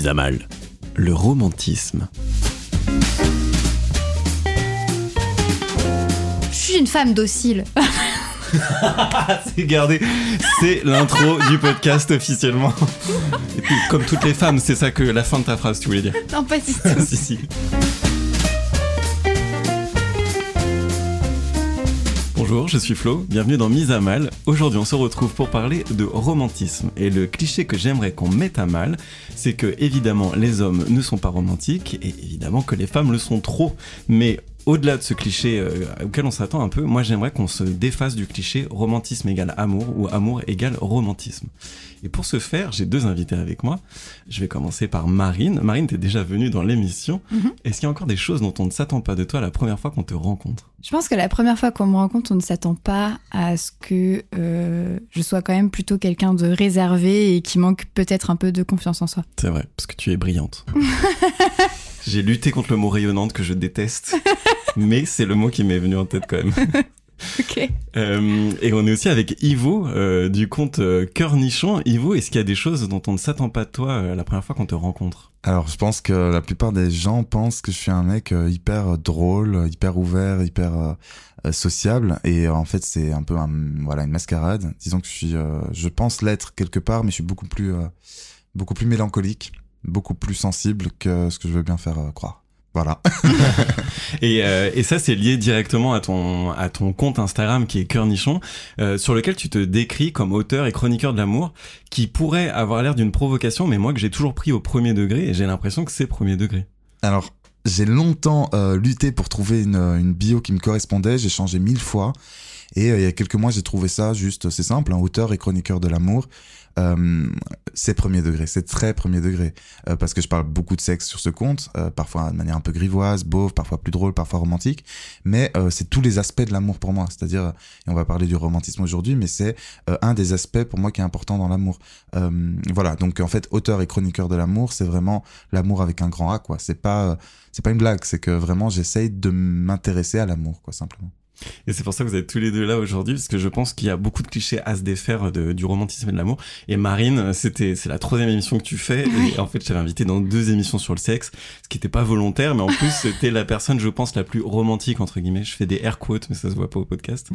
Mise à mal. Le romantisme. Je suis une femme docile. C'est gardé. C'est l'intro du podcast officiellement. Et puis, comme toutes les femmes, c'est ça que la fin de ta phrase, tu voulais dire. non, pas du tout. si, si. Bonjour, je suis Flo, bienvenue dans Mise à Mal. Aujourd'hui, on se retrouve pour parler de romantisme. Et le cliché que j'aimerais qu'on mette à mal, c'est que évidemment les hommes ne sont pas romantiques et évidemment que les femmes le sont trop. Mais au-delà de ce cliché euh, auquel on s'attend un peu, moi j'aimerais qu'on se défasse du cliché romantisme égale amour ou amour égale romantisme. Et pour ce faire, j'ai deux invités avec moi. Je vais commencer par Marine. Marine, t'es déjà venue dans l'émission. Mhm. Est-ce qu'il y a encore des choses dont on ne s'attend pas de toi la première fois qu'on te rencontre? Je pense que la première fois qu'on me rencontre, on ne s'attend pas à ce que euh, je sois quand même plutôt quelqu'un de réservé et qui manque peut-être un peu de confiance en soi. C'est vrai, parce que tu es brillante. J'ai lutté contre le mot rayonnante que je déteste, mais c'est le mot qui m'est venu en tête quand même. Ok. Euh, et on est aussi avec Ivo euh, du compte euh, Cœur Nichon. Ivo, est-ce qu'il y a des choses dont on ne s'attend pas de toi euh, la première fois qu'on te rencontre? Alors, je pense que la plupart des gens pensent que je suis un mec euh, hyper drôle, hyper ouvert, hyper sociable. Et euh, en fait, c'est un peu un, voilà, une mascarade. Disons que je suis, euh, je pense l'être quelque part, mais je suis beaucoup plus, euh, beaucoup plus mélancolique, beaucoup plus sensible que ce que je veux bien faire euh, croire. Voilà. et, euh, et ça, c'est lié directement à ton, à ton compte Instagram qui est Cœur Nichon, euh, sur lequel tu te décris comme auteur et chroniqueur de l'amour, qui pourrait avoir l'air d'une provocation, mais moi que j'ai toujours pris au premier degré, et j'ai l'impression que c'est premier degré. Alors, j'ai longtemps euh, lutté pour trouver une, une bio qui me correspondait. J'ai changé mille fois. Et il y a quelques mois, j'ai trouvé ça juste, c'est simple, un auteur et chroniqueur de l'amour. Euh, c'est premier degré, c'est très premier degré. Euh, parce que je parle beaucoup de sexe sur ce compte, euh, parfois de manière un peu grivoise, beauve, parfois plus drôle, parfois romantique. Mais euh, c'est tous les aspects de l'amour pour moi. C'est-à-dire, et on va parler du romantisme aujourd'hui, mais c'est euh, un des aspects pour moi qui est important dans l'amour. Euh, voilà, donc en fait, auteur et chroniqueur de l'amour, c'est vraiment l'amour avec un grand A, quoi. C'est pas, euh, c'est pas une blague, c'est que vraiment j'essaye de m'intéresser à l'amour, quoi, simplement. Et c'est pour ça que vous êtes tous les deux là aujourd'hui, parce que je pense qu'il y a beaucoup de clichés à se défaire de, du romantisme et de l'amour. Et Marine, c'était c'est la troisième émission que tu fais, et en fait, je t'avais invité dans deux émissions sur le sexe, ce qui n'était pas volontaire, mais en plus, c'était la personne, je pense, la plus romantique entre guillemets. Je fais des air quotes, mais ça se voit pas au podcast.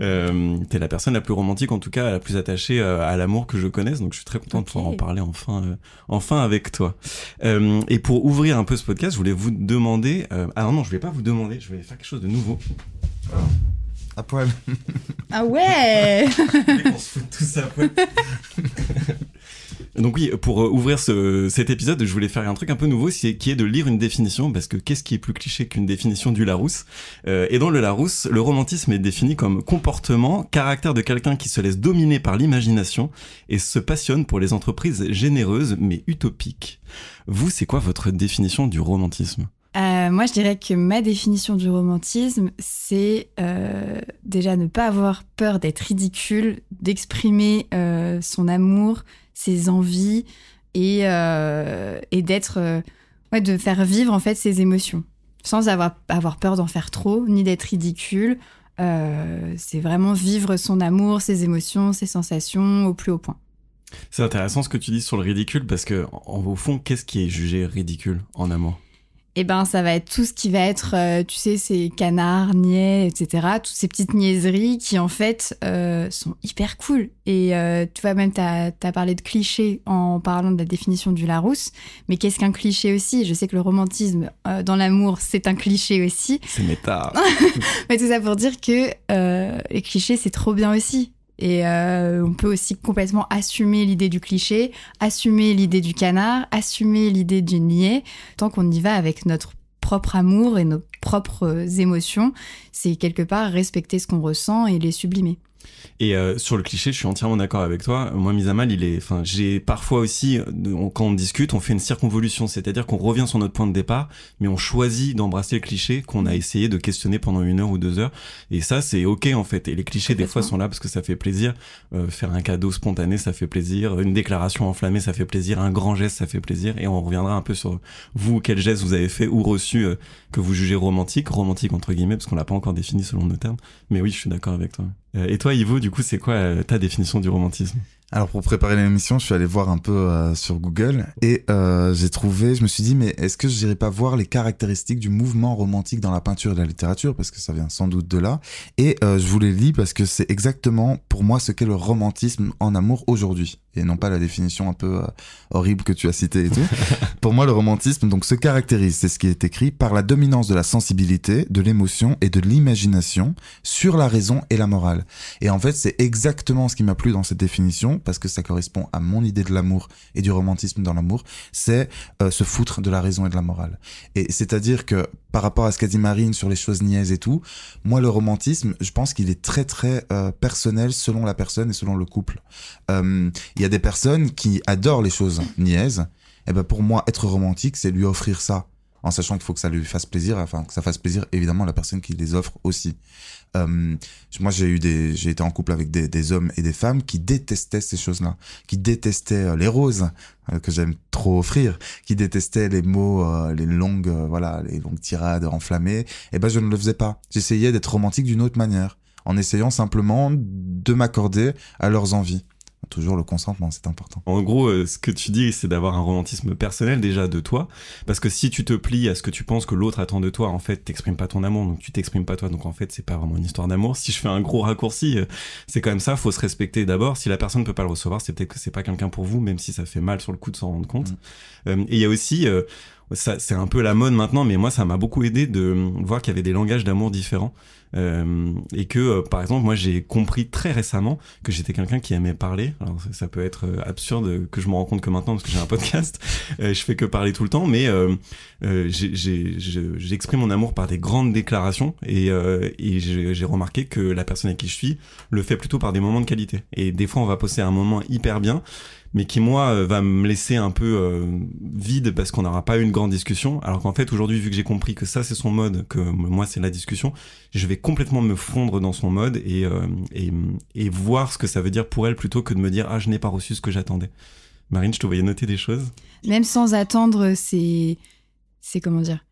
Euh, T'es la personne la plus romantique, en tout cas, la plus attachée euh, à l'amour que je connaisse, donc je suis très content de pouvoir en parler enfin, euh, enfin avec toi. Euh, et pour ouvrir un peu ce podcast, je voulais vous demander. euh, ah non, je vais pas vous demander, je vais faire quelque chose de nouveau. À poil. Ah ouais on se fout tout ça après. Donc oui, pour euh, ouvrir ce, cet épisode, je voulais faire un truc un peu nouveau, c'est qui est de lire une définition, parce que qu'est-ce qui est plus cliché qu'une définition du Larousse Euh, Et dans le Larousse, le romantisme est défini comme comportement, caractère de quelqu'un qui se laisse dominer par l'imagination et se passionne pour les entreprises généreuses mais utopiques. Vous, c'est quoi votre définition du romantisme? Euh, Moi, je dirais que ma définition du romantisme, c'est euh, déjà ne pas avoir peur d'être ridicule, d'exprimer euh, son amour, ses envies et, d'être, ouais, de faire vivre en fait ses émotions, sans avoir, avoir peur d'en faire trop ni d'être ridicule. C'est vraiment vivre son amour, ses émotions, ses sensations au plus haut point. C'est intéressant ce que tu dis sur le ridicule, parce que en, au fond, qu'est-ce qui est jugé ridicule en amour? Eh ben, ça va être tout ce qui va être, euh, tu sais, ces canards, niais, etc. Toutes ces petites niaiseries qui, en fait, euh, sont hyper cool. Et euh, tu vois, même, tu as, parlé de clichés en parlant de la définition du Larousse. Mais qu'est-ce qu'un cliché aussi? Je sais que le romantisme dans l'amour, c'est un cliché aussi. C'est méta. Mais tout ça pour dire que les clichés, c'est trop bien aussi. Et euh, on peut aussi complètement assumer l'idée du cliché, assumer l'idée du canard, assumer l'idée du niais, tant qu'on y va avec notre propre amour et nos propres émotions. C'est quelque part respecter ce qu'on ressent et les sublimer. Et euh, sur le cliché, je suis entièrement d'accord avec toi. Moi, mise à mal, il est. Enfin, j'ai parfois aussi, euh, quand on discute, on fait une circonvolution, c'est-à-dire qu'on revient sur notre point de départ, mais on choisit d'embrasser le cliché qu'on a essayé de questionner pendant une heure ou deux heures. Et ça, c'est ok en fait. Et les clichés, des fois, sont là parce que ça fait plaisir. Euh, faire un cadeau spontané, ça fait plaisir. Une déclaration enflammée, ça fait plaisir. Un grand geste, ça fait plaisir. Et on reviendra un peu sur vous, quel geste vous avez fait ou reçu que vous jugez romantique, romantique entre guillemets, parce qu'on l'a pas encore défini selon nos termes. Mais oui, je suis d'accord avec toi. Et toi, Ivo, du coup, c'est quoi euh, ta définition du romantisme? Alors pour préparer l'émission, je suis allé voir un peu euh, sur Google et euh, j'ai trouvé, je me suis dit mais est-ce que je n'irais pas voir les caractéristiques du mouvement romantique dans la peinture et la littérature? Parce que ça vient sans doute de là et je vous les lis parce que c'est exactement pour moi ce qu'est le romantisme en amour aujourd'hui et non pas la définition un peu horrible que tu as citée et tout. pour moi le romantisme donc se caractérise, c'est ce qui est écrit par la dominance de la sensibilité, de l'émotion et de l'imagination sur la raison et la morale. Et en fait, c'est exactement ce qui m'a plu dans cette définition, parce que ça correspond à mon idée de l'amour et du romantisme dans l'amour, c'est euh, se foutre de la raison et de la morale. Et c'est-à-dire que par rapport à ce qu'a dit Marine sur les choses niaises et tout, moi le romantisme, je pense qu'il est très très euh, personnel selon la personne et selon le couple. Euh, il y a des personnes qui adorent les choses niaises, et ben pour moi être romantique, c'est lui offrir ça en sachant qu'il faut que ça lui fasse plaisir, enfin que ça fasse plaisir évidemment à la personne qui les offre aussi. Euh, moi, j'ai eu des, j'ai été en couple avec des, des, hommes et des femmes qui détestaient ces choses-là, qui détestaient euh, les roses euh, que j'aime trop offrir, qui détestaient les mots, les longues, voilà, les longues tirades enflammées. Et eh ben, je ne le faisais pas. J'essayais d'être romantique d'une autre manière, en essayant simplement de m'accorder à leurs envies. Toujours le consentement, c'est important. En gros, euh, ce que tu dis, c'est d'avoir un romantisme personnel déjà de toi, parce que si tu te plies à ce que tu penses que l'autre attend de toi, en fait, t'exprimes pas ton amour, donc tu t'exprimes pas toi, donc en fait, c'est pas vraiment une histoire d'amour. Si je fais un gros raccourci, euh, c'est quand même ça, faut se respecter d'abord. Si la personne ne peut pas le recevoir, c'est peut-être que c'est pas quelqu'un pour vous, même si ça fait mal sur le coup de s'en rendre compte. Mm. Euh, et il y a aussi c'est un peu la mode maintenant, mais moi, ça m'a beaucoup aidé de voir qu'il y avait des langages d'amour différents. Euh, et que, euh, par exemple, moi, j'ai compris très récemment que j'étais quelqu'un qui aimait parler. Alors, ça, peut être euh, absurde que je me rends compte que maintenant, parce que j'ai un podcast, je fais que parler tout le temps, mais j'exprime mon amour par des grandes déclarations et, et j'ai remarqué que la personne avec qui je suis le fait plutôt par des moments de qualité. Et des fois, on va passer un moment hyper bien mais qui moi euh, va me laisser un peu euh, vide parce qu'on n'aura pas eu une grande discussion. Alors qu'en fait aujourd'hui vu que j'ai compris que ça c'est son mode, que moi c'est la discussion, je vais complètement me fondre dans son mode et, euh, et, et voir ce que ça veut dire pour elle plutôt que de me dire ah je n'ai pas reçu ce que j'attendais. Marine, je te voyais noter des choses? Même sans attendre, c'est c'est comment dire?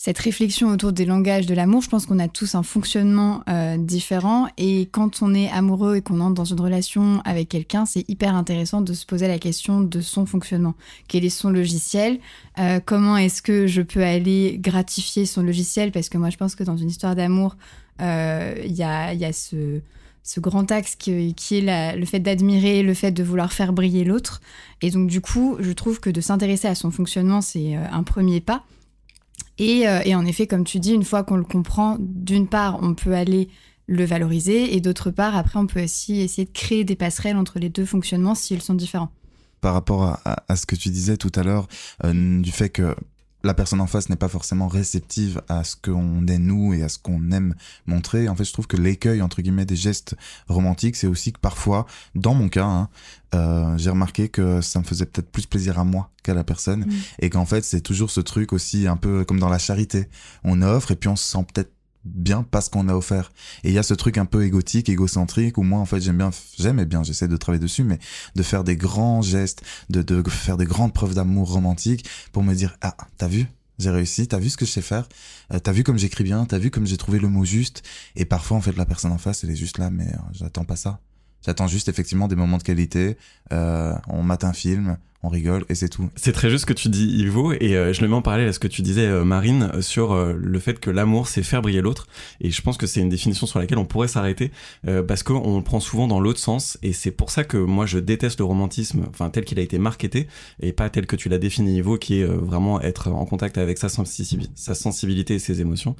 Cette réflexion autour des langages de l'amour, je pense qu'on a tous un fonctionnement euh, différent et quand on est amoureux et qu'on entre dans une relation avec quelqu'un, c'est hyper intéressant de se poser la question de son fonctionnement. Quel est son logiciel? Euh, Comment est-ce que je peux aller gratifier son logiciel? Parce que moi, je pense que dans une histoire d'amour, euh, il y, a, ce, grand axe qui est le fait d'admirer, le fait de vouloir faire briller l'autre. Et donc, du coup, je trouve que de s'intéresser à son fonctionnement, c'est un premier pas. Euh, et, en effet, comme tu dis, une fois qu'on le comprend, d'une part, on peut aller le valoriser et d'autre part, après, on peut aussi essayer de créer des passerelles entre les deux fonctionnements si ils sont différents. Par rapport à, ce que tu disais tout à l'heure, euh, du fait que la personne en face n'est pas forcément réceptive à ce qu'on est nous et à ce qu'on aime montrer. En fait, je trouve que l'écueil entre guillemets des gestes romantiques, c'est aussi que parfois, dans mon cas, hein, euh, j'ai remarqué que ça me faisait peut-être plus plaisir à moi qu'à la personne, mmh. et qu'en fait, c'est toujours ce truc aussi un peu comme dans la charité. On offre et puis on se sent peut-être bien parce qu'on a offert. Et il y a ce truc un peu égotique, égocentrique, où moi, en fait, j'aime bien, j'aime et bien, j'essaie de travailler dessus, mais de faire des grands gestes, de, de faire des grandes preuves d'amour romantique pour me dire, ah, t'as vu? J'ai réussi, t'as vu ce que je sais faire, euh, t'as vu comme j'écris bien, t'as vu comme j'ai trouvé le mot juste, et parfois en fait la personne en face elle est juste là, mais euh, j'attends pas ça. J'attends juste effectivement des moments de qualité. Euh, on mate un film, on rigole et c'est tout. C'est très juste ce que tu dis, Ivo, et euh, je le mets en parallèle à ce que tu disais, euh, Marine, euh, sur le fait que l'amour, c'est faire briller l'autre. Et je pense que c'est une définition sur laquelle on pourrait s'arrêter, parce qu'on le prend souvent dans l'autre sens, et c'est pour ça que moi je déteste le romantisme, enfin tel qu'il a été marketé, et pas tel que tu l'as défini, Ivo, qui est vraiment être en contact avec sa, sa sensibilité et ses émotions.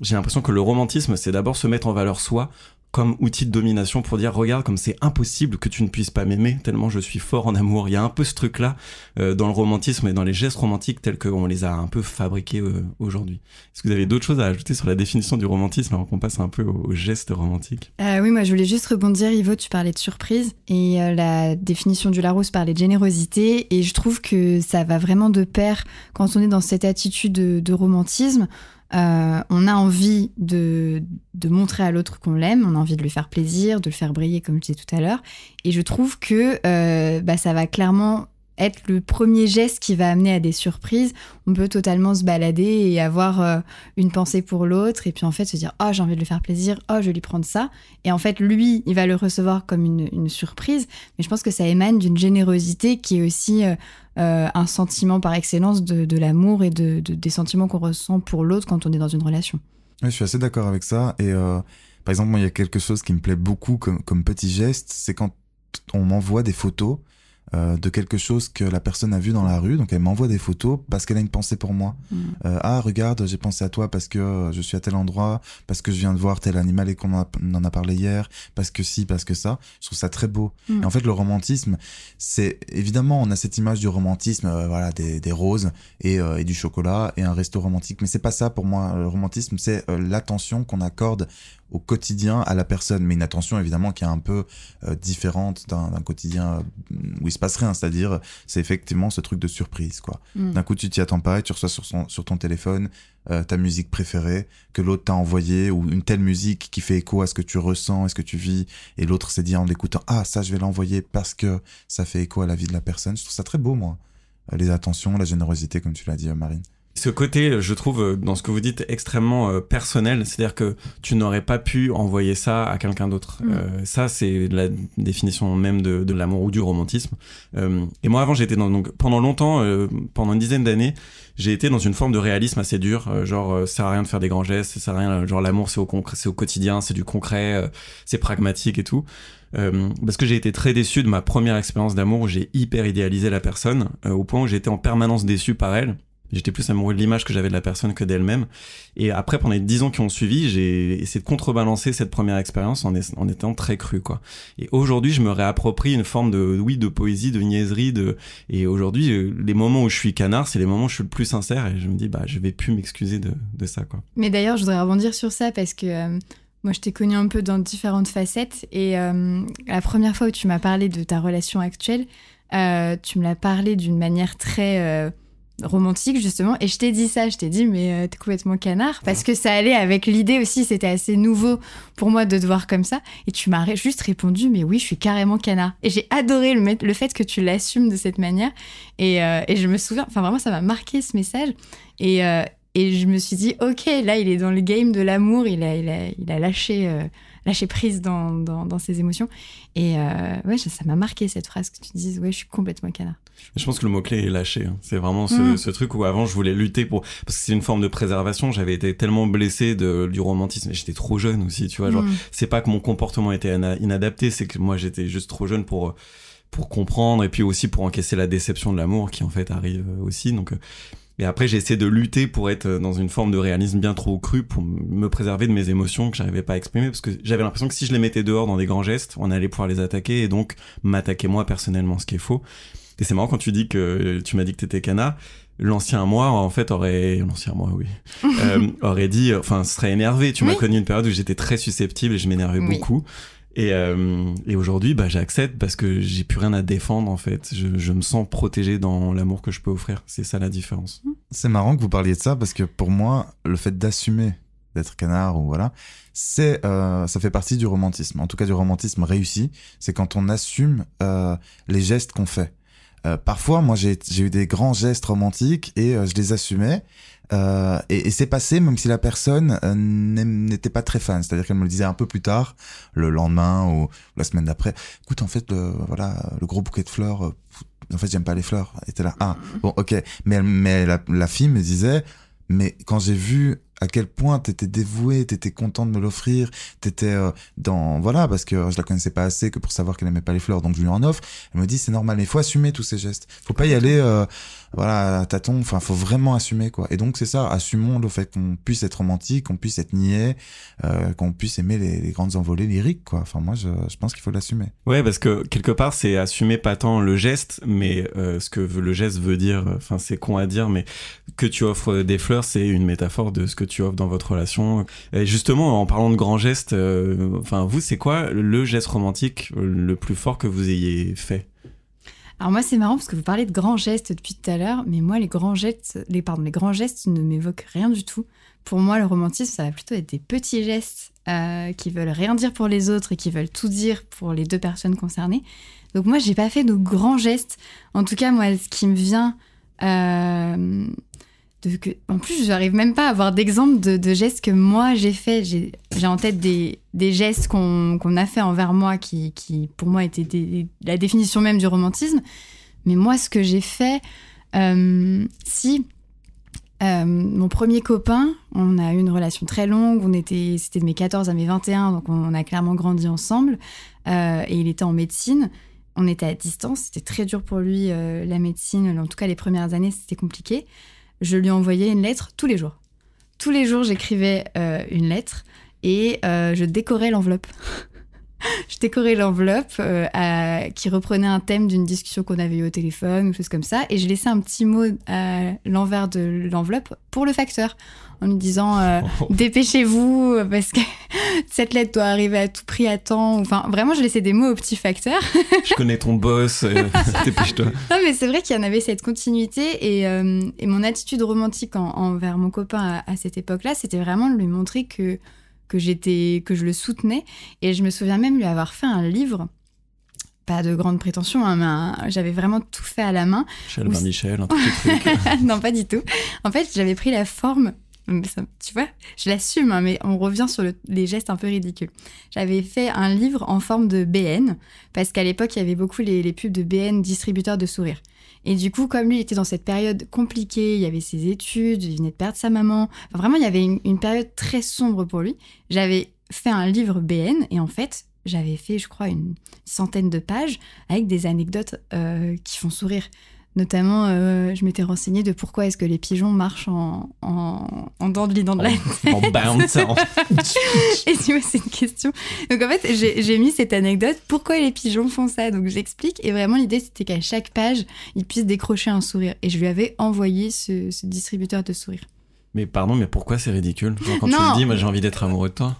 J'ai l'impression que le romantisme, c'est d'abord se mettre en valeur soi, comme outil de domination pour dire regarde comme c'est impossible que tu ne puisses pas m'aimer tellement je suis fort en amour. Il y a un peu ce truc là euh, dans le romantisme et dans les gestes romantiques tels qu'on les a un peu fabriqués euh, aujourd'hui. Est-ce que vous avez d'autres choses à ajouter sur la définition du romantisme avant qu'on passe un peu aux, gestes romantiques euh, Oui, moi je voulais juste rebondir Ivo, tu parlais de surprise et la définition du Larousse parlait de générosité et je trouve que ça va vraiment de pair quand on est dans cette attitude de romantisme. Euh, on a envie de, montrer à l'autre qu'on l'aime, on a envie de lui faire plaisir, de le faire briller, comme je disais tout à l'heure. Et je trouve que euh, bah, ça va clairement être le premier geste qui va amener à des surprises. On peut totalement se balader et avoir euh, une pensée pour l'autre et puis en fait se dire oh j'ai envie de lui faire plaisir, oh je vais lui prendre ça. Et en fait lui il va le recevoir comme une, surprise. Mais je pense que ça émane d'une générosité qui est aussi euh, euh, un sentiment par excellence de, l'amour et de, des sentiments qu'on ressent pour l'autre quand on est dans une relation. je suis assez d'accord avec ça. Et par exemple, moi, il y a quelque chose qui me plaît beaucoup comme petit geste, c'est quand on m'envoie des photos euh, de quelque chose que la personne a vu dans la rue. Donc elle m'envoie des photos parce qu'elle a une pensée pour moi. Mm. Euh, ah regarde, j'ai pensé à toi parce que je suis à tel endroit, parce que je viens de voir tel animal et qu'on en a parlé hier, parce que si, parce que ça. Je trouve ça très beau. Mm. Et en fait le romantisme, c'est évidemment on a cette image du romantisme, euh, voilà des, des roses et, et, du chocolat et un resto romantique. Mais c'est pas ça pour moi. Le romantisme, c'est l'attention qu'on accorde au quotidien à la personne, mais une attention évidemment qui est un peu euh, différente d'un quotidien euh, où il se passe rien, c'est-à-dire c'est effectivement ce truc de surprise quoi. Mm. D'un coup tu t'y attends pas et tu reçois sur, son, sur ton téléphone euh, ta musique préférée que l'autre t'a envoyé ou une telle musique qui fait écho à ce que tu ressens, à ce que tu vis et l'autre s'est dit en l'écoutant ah ça je vais l'envoyer parce que ça fait écho à la vie de la personne. Je trouve ça très beau moi. les attentions, la générosité comme tu l'as dit Marine. Ce côté, je trouve, euh, dans ce que vous dites, extrêmement euh, personnel. C'est-à-dire que tu n'aurais pas pu envoyer ça à quelqu'un d'autre. Mm. Euh, ça, c'est la définition même de, de l'amour ou du romantisme. et moi, avant, j'étais dans, donc, pendant longtemps, pendant une dizaine d'années, j'ai été dans une forme de réalisme assez dur. genre, ça sert à rien de faire des grands gestes, ça sert à rien. Genre, l'amour, c'est au concret, c'est au quotidien, c'est du concret, c'est pragmatique et tout. parce que j'ai été très déçu de ma première expérience d'amour où j'ai hyper idéalisé la personne, au point où j'étais en permanence déçu par elle. J'étais plus amoureux de l'image que j'avais de la personne que d'elle-même. Et après, pendant les dix ans qui ont suivi, j'ai essayé de contrebalancer cette première expérience en, étant très cru, quoi. Et aujourd'hui, je me réapproprie une forme de, oui, de poésie, de niaiserie, de, et aujourd'hui, euh, les moments où je suis canard, c'est les moments où je suis le plus sincère et je me dis, bah, je vais plus m'excuser de, de, ça, quoi. Mais d'ailleurs, je voudrais rebondir sur ça parce que, euh, moi, je t'ai connu un peu dans différentes facettes et euh, la première fois où tu m'as parlé de ta relation actuelle, tu me l'as parlé d'une manière très romantique justement. Et je t'ai dit ça je t'ai dit mais euh, t'es complètement canard. Parce que ça allait avec l'idée aussi c'était assez nouveau pour moi de te voir comme ça. Et tu m'as juste répondu mais oui je suis carrément canard. Et j'ai adoré le, le, fait que tu l'assumes de cette manière. Et, euh, et, je me souviens enfin vraiment ça m'a marqué ce message. Et, euh, et je me suis dit ok là il est dans le game de l'amour. Il a, il a, il a lâché lâcher prise dans, dans, ses émotions. Et ouais, ça m'a marqué cette phrase que tu dises, ouais, je suis complètement canard. Je pense que le mot-clé est lâché. Hein. C'est vraiment mm. ce, truc où avant je voulais lutter pour. Parce que c'est une forme de préservation. J'avais été tellement blessé de, du romantisme. J'étais trop jeune aussi, tu vois. Genre, mm. c'est pas que mon comportement était inadapté, c'est que moi j'étais juste trop jeune pour pour comprendre et puis aussi pour encaisser la déception de l'amour qui en fait arrive aussi. Donc euh, et après, j'ai essayé de lutter pour être dans une forme de réalisme bien trop cru, pour me préserver de mes émotions que j'arrivais pas à exprimer, parce que j'avais l'impression que si je les mettais dehors dans des grands gestes, on allait pouvoir les attaquer et donc m'attaquer moi personnellement, ce qui est faux. Et c'est marrant quand tu dis que tu m'as dit que t'étais canard. L'ancien moi, en fait, aurait l'ancien moi, oui, euh, aurait dit, enfin, serait énervé. Tu m'as connu une période où j'étais très susceptible et je m'énervais beaucoup. Et, euh, et aujourd'hui, bah, j'accepte parce que j'ai plus rien à défendre en fait. Je, je me sens protégé dans l'amour que je peux offrir. C'est ça la différence. C'est marrant que vous parliez de ça parce que pour moi, le fait d'assumer d'être canard ou voilà, c'est euh, ça fait partie du romantisme. En tout cas, du romantisme réussi, c'est quand on assume euh, les gestes qu'on fait. Euh, parfois, moi, j'ai eu des grands gestes romantiques et euh, je les assumais. Euh, et, et c'est passé même si la personne euh, n'était pas très fan. C'est-à-dire qu'elle me le disait un peu plus tard, le lendemain ou la semaine d'après. Écoute, en fait, le, voilà, le gros bouquet de fleurs, euh, en fait, j'aime pas les fleurs. Et était là, ah, bon, ok. Mais, mais la, la fille me disait, mais quand j'ai vu à quel point t'étais dévoué, t'étais content de me l'offrir, t'étais euh, dans voilà parce que je la connaissais pas assez que pour savoir qu'elle aimait pas les fleurs, donc je lui en offre. Elle me dit c'est normal, mais il faut assumer tous ces gestes. Faut pas y aller euh, voilà à tâtons. Enfin, faut vraiment assumer quoi. Et donc c'est ça, assumons le fait qu'on puisse être romantique, qu'on puisse être niais, euh, qu'on puisse aimer les, les, grandes envolées lyriques quoi. Enfin moi je, je pense qu'il faut l'assumer. Ouais parce que quelque part c'est assumer pas tant le geste, mais euh, ce que le geste veut dire. Enfin c'est con à dire, mais que tu offres des fleurs c'est une métaphore de ce que tu offres dans votre relation. Et justement, en parlant de grands gestes, euh, enfin, vous, c'est quoi le geste romantique le plus fort que vous ayez fait? Alors moi c'est marrant parce que vous parlez de grands gestes depuis tout à l'heure, mais moi les grands gestes, les pardon, les grands gestes ne m'évoquent rien du tout. Pour moi le romantisme ça va plutôt être des petits gestes euh, qui veulent rien dire pour les autres et qui veulent tout dire pour les deux personnes concernées. Donc moi j'ai pas fait de grands gestes. En tout cas moi ce qui me vient euh, en plus, je n'arrive même pas à avoir d'exemple de, gestes que moi j'ai fait. J'ai en tête des, gestes qu'on a fait envers moi qui, pour moi, étaient la définition même du romantisme. Mais moi, ce que j'ai fait, euh, si euh, mon premier copain, on a eu une relation très longue, on était, c'était de mes 14 à mes 21, donc on, a clairement grandi ensemble, euh, et il était en médecine. On était à distance, c'était très dur pour lui, la médecine, en tout cas les premières années, c'était compliqué je lui envoyais une lettre tous les jours. Tous les jours, j'écrivais euh, une lettre et euh, je décorais l'enveloppe. je décorais l'enveloppe euh, qui reprenait un thème d'une discussion qu'on avait eue au téléphone ou chose comme ça et je laissais un petit mot à l'envers de l'enveloppe pour le facteur en lui disant euh, oh. dépêchez-vous parce que cette lettre doit arriver à tout prix à temps. Enfin, vraiment, je laissais des mots au petit facteur. je connais ton boss, euh, dépêche-toi. Non, mais c'est vrai qu'il y en avait cette continuité et, euh, et mon attitude romantique envers mon copain à, cette époque-là, c'était vraiment de lui montrer que que j'étais que je le soutenais et je me souviens même lui avoir fait un livre pas de grande prétention, hein, mais j'avais vraiment tout fait à la main. Michel, Michel, un truc. non, pas du tout. En fait, j'avais pris la forme tu vois, je l'assume, hein, mais on revient sur les gestes un peu ridicules. J'avais fait un livre en forme de BN, parce qu'à l'époque, il y avait beaucoup les, pubs de BN, distributeurs de sourires. Et du coup, comme lui était dans cette période compliquée, il y avait ses études, il venait de perdre sa maman, vraiment, il y avait une, période très sombre pour lui. J'avais fait un livre BN, et en fait, j'avais fait, je crois, une centaine de pages avec des anecdotes euh, qui font sourire. Notamment, euh, je m'étais renseignée de pourquoi est-ce que les pigeons marchent en, en, en dents de lit dans de la En, en bounce. Et tu vois, c'est une question. Donc en fait, j'ai mis cette anecdote. Pourquoi les pigeons font ça? Donc j'explique. Et vraiment, l'idée, c'était qu'à chaque page, ils puissent décrocher un sourire. Et je lui avais envoyé ce, ce distributeur de sourires. Mais pardon, mais pourquoi c'est ridicule? Quand tu le dis, moi j'ai envie d'être amoureux de toi.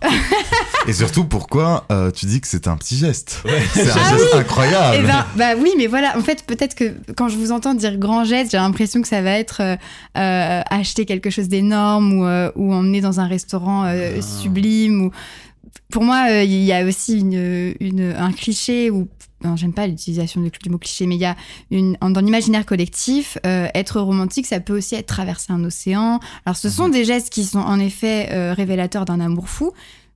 Et surtout, pourquoi euh, tu dis que c'est un petit geste? C'est un ah geste incroyable. Eh ben, bah oui, mais voilà, en fait, peut-être que quand je vous entends dire grand geste, j'ai l'impression que ça va être euh, euh, acheter quelque chose d'énorme ou, ou emmener dans un restaurant ah. sublime. Ou... Pour moi, il y a aussi une, une, un cliché ou j'aime pas l'utilisation du, mot cliché, mais il y a une, dans l'imaginaire collectif, euh, être romantique, ça peut aussi être traverser un océan. Alors, ce sont mhm. des gestes qui sont en effet euh, révélateurs d'un amour fou,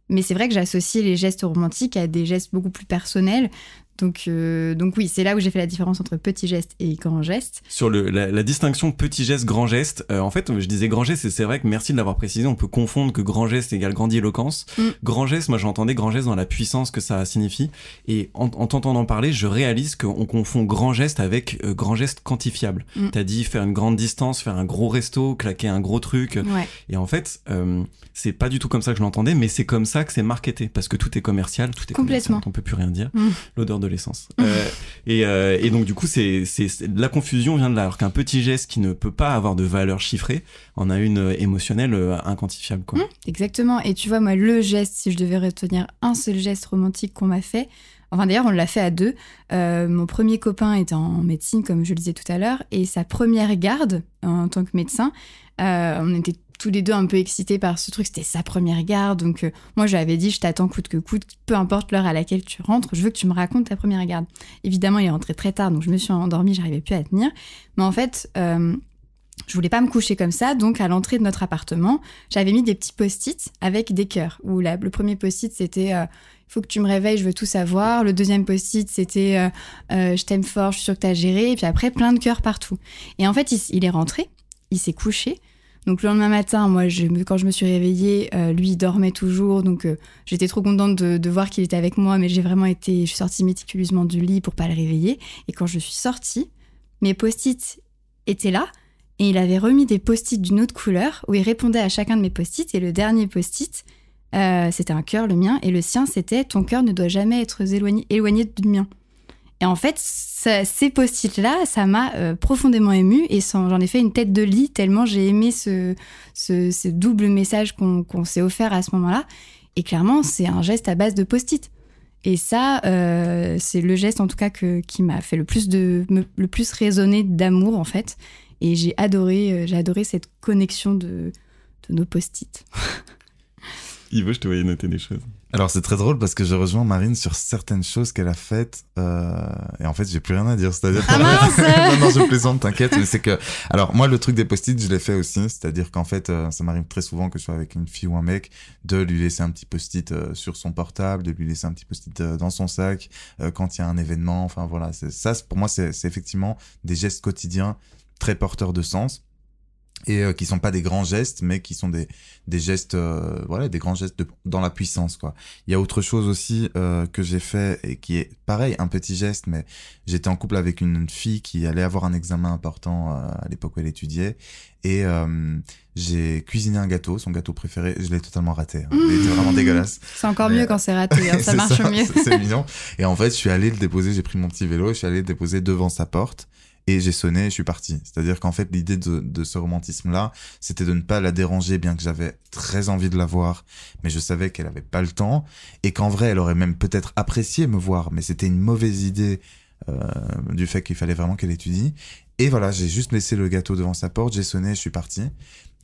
mais c'est vrai que j'associe les gestes romantiques à des gestes beaucoup plus personnels. Donc, euh, donc oui, c'est là où j'ai fait la différence entre petit geste et grand geste. Sur le, la, distinction petit geste, grand geste, euh, en fait, je disais grand geste, et c'est vrai que merci de l'avoir précisé, on peut confondre que grand geste égale grandiloquence. Mm. Grand geste, moi j'entendais grand geste dans la puissance que ça signifie, et en, en t'entendant parler, je réalise qu'on confond grand geste avec euh, grand geste quantifiable. Mm. T'as dit faire une grande distance, faire un gros resto, claquer un gros truc, et en fait, c'est pas du tout comme ça que je l'entendais, mais c'est comme ça que c'est marketé, parce que tout est commercial, tout est Complètement. on peut plus rien dire. Mm. L'odeur de l'essence. Euh, et, euh, et, donc du coup, c'est la confusion vient de là, alors qu'un petit geste qui ne peut pas avoir de valeur chiffrée en a une euh, émotionnelle inquantifiable. Quoi. Mmh, exactement. Et tu vois, moi, le geste, si je devais retenir un seul geste romantique qu'on m'a fait, Enfin, d'ailleurs, on l'a fait à deux. mon premier copain était en médecine, comme je le disais tout à l'heure, et sa première garde en tant que médecin, on était tous les deux un peu excités par ce truc. C'était sa première garde. Donc, euh, moi, je lui avais dit, je t'attends coûte que coûte, peu importe l'heure à laquelle tu rentres, je veux que tu me racontes ta première garde. Évidemment, il est rentré très tard, donc je me suis endormie, j'arrivais plus à tenir. Mais en fait, euh, je voulais pas me coucher comme ça, donc à l'entrée de notre appartement, j'avais mis des petits post-it avec des cœurs. Où le premier post-it, c'était euh, il faut que tu me réveilles, je veux tout savoir. Le deuxième post-it, c'était je t'aime fort, je suis sûre que tu as géré. Et puis après, plein de cœurs partout. Et en fait, il est rentré, il s'est couché. Donc le lendemain matin, moi, quand je me suis réveillée, euh, lui il dormait toujours, donc euh, j'étais trop contente de, de voir qu'il était avec moi, mais j'ai vraiment été, je suis sortie méticuleusement du lit pour pas le réveiller. Et quand je suis sortie, mes post-it étaient là, et il avait remis des post-it d'une autre couleur où il répondait à chacun de mes post-it. Et le dernier post-it, euh, c'était un cœur, le mien, et le sien, c'était ton cœur ne doit jamais être éloigné, éloigné du mien. Et en fait, ces post-it-là, ça m'a euh, profondément émue et j'en ai fait une tête de lit tellement j'ai aimé ce, double message qu'on s'est offert à ce moment-là. Et clairement, c'est un geste à base de post-it. Et ça, euh, c'est le geste en tout cas qui m'a fait le plus, de, le plus résonner d'amour en fait. Et j'ai adoré, euh, adoré cette connexion de, de nos post-it. Ivo, je te voyais noter des choses. Alors c'est très drôle parce que je rejoins Marine sur certaines choses qu'elle a faites euh, et en fait j'ai plus rien à dire. C'est-à-dire Ah non non je plaisante, t'inquiète. Mais c'est que alors moi le truc des post-it je l'ai fait aussi, c'est-à-dire qu'en fait euh, ça m'arrive très souvent que je sois avec une fille ou un mec de lui laisser un petit post-it euh, sur son portable, de lui laisser un petit post-it euh, dans son sac quand il y a un événement. Enfin voilà, ça pour moi c'est effectivement des gestes quotidiens très porteurs de sens et euh, qui sont pas des grands gestes mais qui sont des des gestes euh, voilà des grands gestes de- dans la puissance quoi il y a autre chose aussi euh, que j'ai fait et qui est pareil un petit geste mais j'étais en couple avec une fille qui allait avoir un examen important euh, à l'époque où elle étudiait et euh, j'ai cuisiné un gâteau son gâteau préféré je l'ai totalement raté hein. il était vraiment dégueulasse C'est encore Mais, mieux quand c'est raté, hein, ça marche mieux. c'est- C'est mignon. Et en fait, je suis allé le déposer, j'ai pris mon petit vélo, je suis allé le déposer devant sa porte et j'ai sonné je suis parti. C'est-à-dire qu'en fait, l'idée de, ce romantisme-là, c'était de ne pas la déranger, bien que j'avais très envie de la voir, mais je savais qu'elle avait pas le temps et qu'en vrai, elle aurait même peut-être apprécié me voir, mais c'était une mauvaise idée euh, du fait qu'il fallait vraiment qu'elle étudie. Et voilà, j'ai juste laissé le gâteau devant sa porte, j'ai sonné, je suis parti.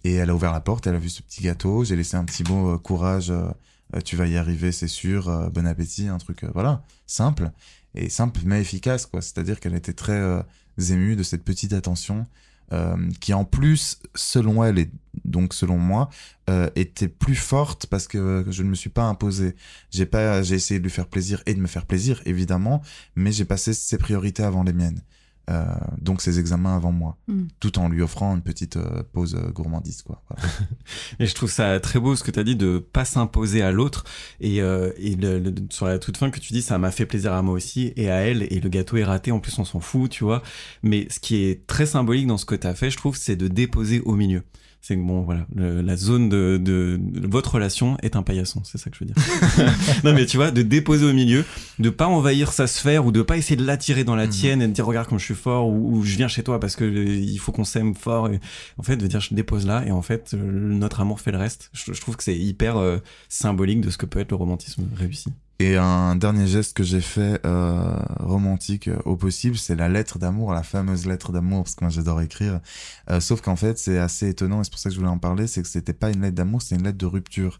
Et elle a ouvert la porte, elle a vu ce petit gâteau, j'ai laissé un petit mot euh, courage, euh, tu vas y arriver, c'est sûr, bon appétit, un truc, voilà, simple. Et simple mais efficace, quoi. C'est-à-dire qu'elle était très euh, émue de cette petite attention euh, qui, en plus, selon elle et donc selon moi, euh, était plus forte parce que je ne me suis pas imposé. J'ai pas, j'ai essayé de lui faire plaisir et de me faire plaisir, évidemment, mais j'ai passé ses priorités avant les miennes. Euh, donc ses examens avant moi, Mm. tout en lui offrant une petite euh, pause euh, gourmandise, quoi. Voilà. Et je trouve ça très beau ce que tu as dit de pas s'imposer à l'autre. Et, euh, et le- le- sur la toute fin que tu dis, ça m'a fait plaisir à moi aussi et à elle. Et le gâteau est raté, en plus on s'en fout, tu vois. Mais ce qui est très symbolique dans ce que tu as fait, je trouve, c'est de déposer au milieu. C'est que bon, voilà, le- la zone de, de, de votre relation est un paillasson, c'est ça que je veux dire. non mais tu vois, de déposer au milieu, de pas envahir sa sphère ou de pas essayer de l'attirer dans la Mhm. tienne et de dire regarde comme je suis fort ou, ou je viens chez toi parce que euh, il faut qu'on s'aime fort. Et, en fait, de dire je dépose là et en fait euh, notre amour fait le reste. Je, je trouve que c'est hyper euh, symbolique de ce que peut être le romantisme réussi. Et un dernier geste que j'ai fait euh, romantique euh, au possible, c'est la lettre d'amour, la fameuse lettre d'amour, parce que moi j'adore écrire. Euh, sauf qu'en fait, c'est assez étonnant, et c'est pour ça que je voulais en parler, c'est que c'était pas une lettre d'amour, c'était une lettre de rupture.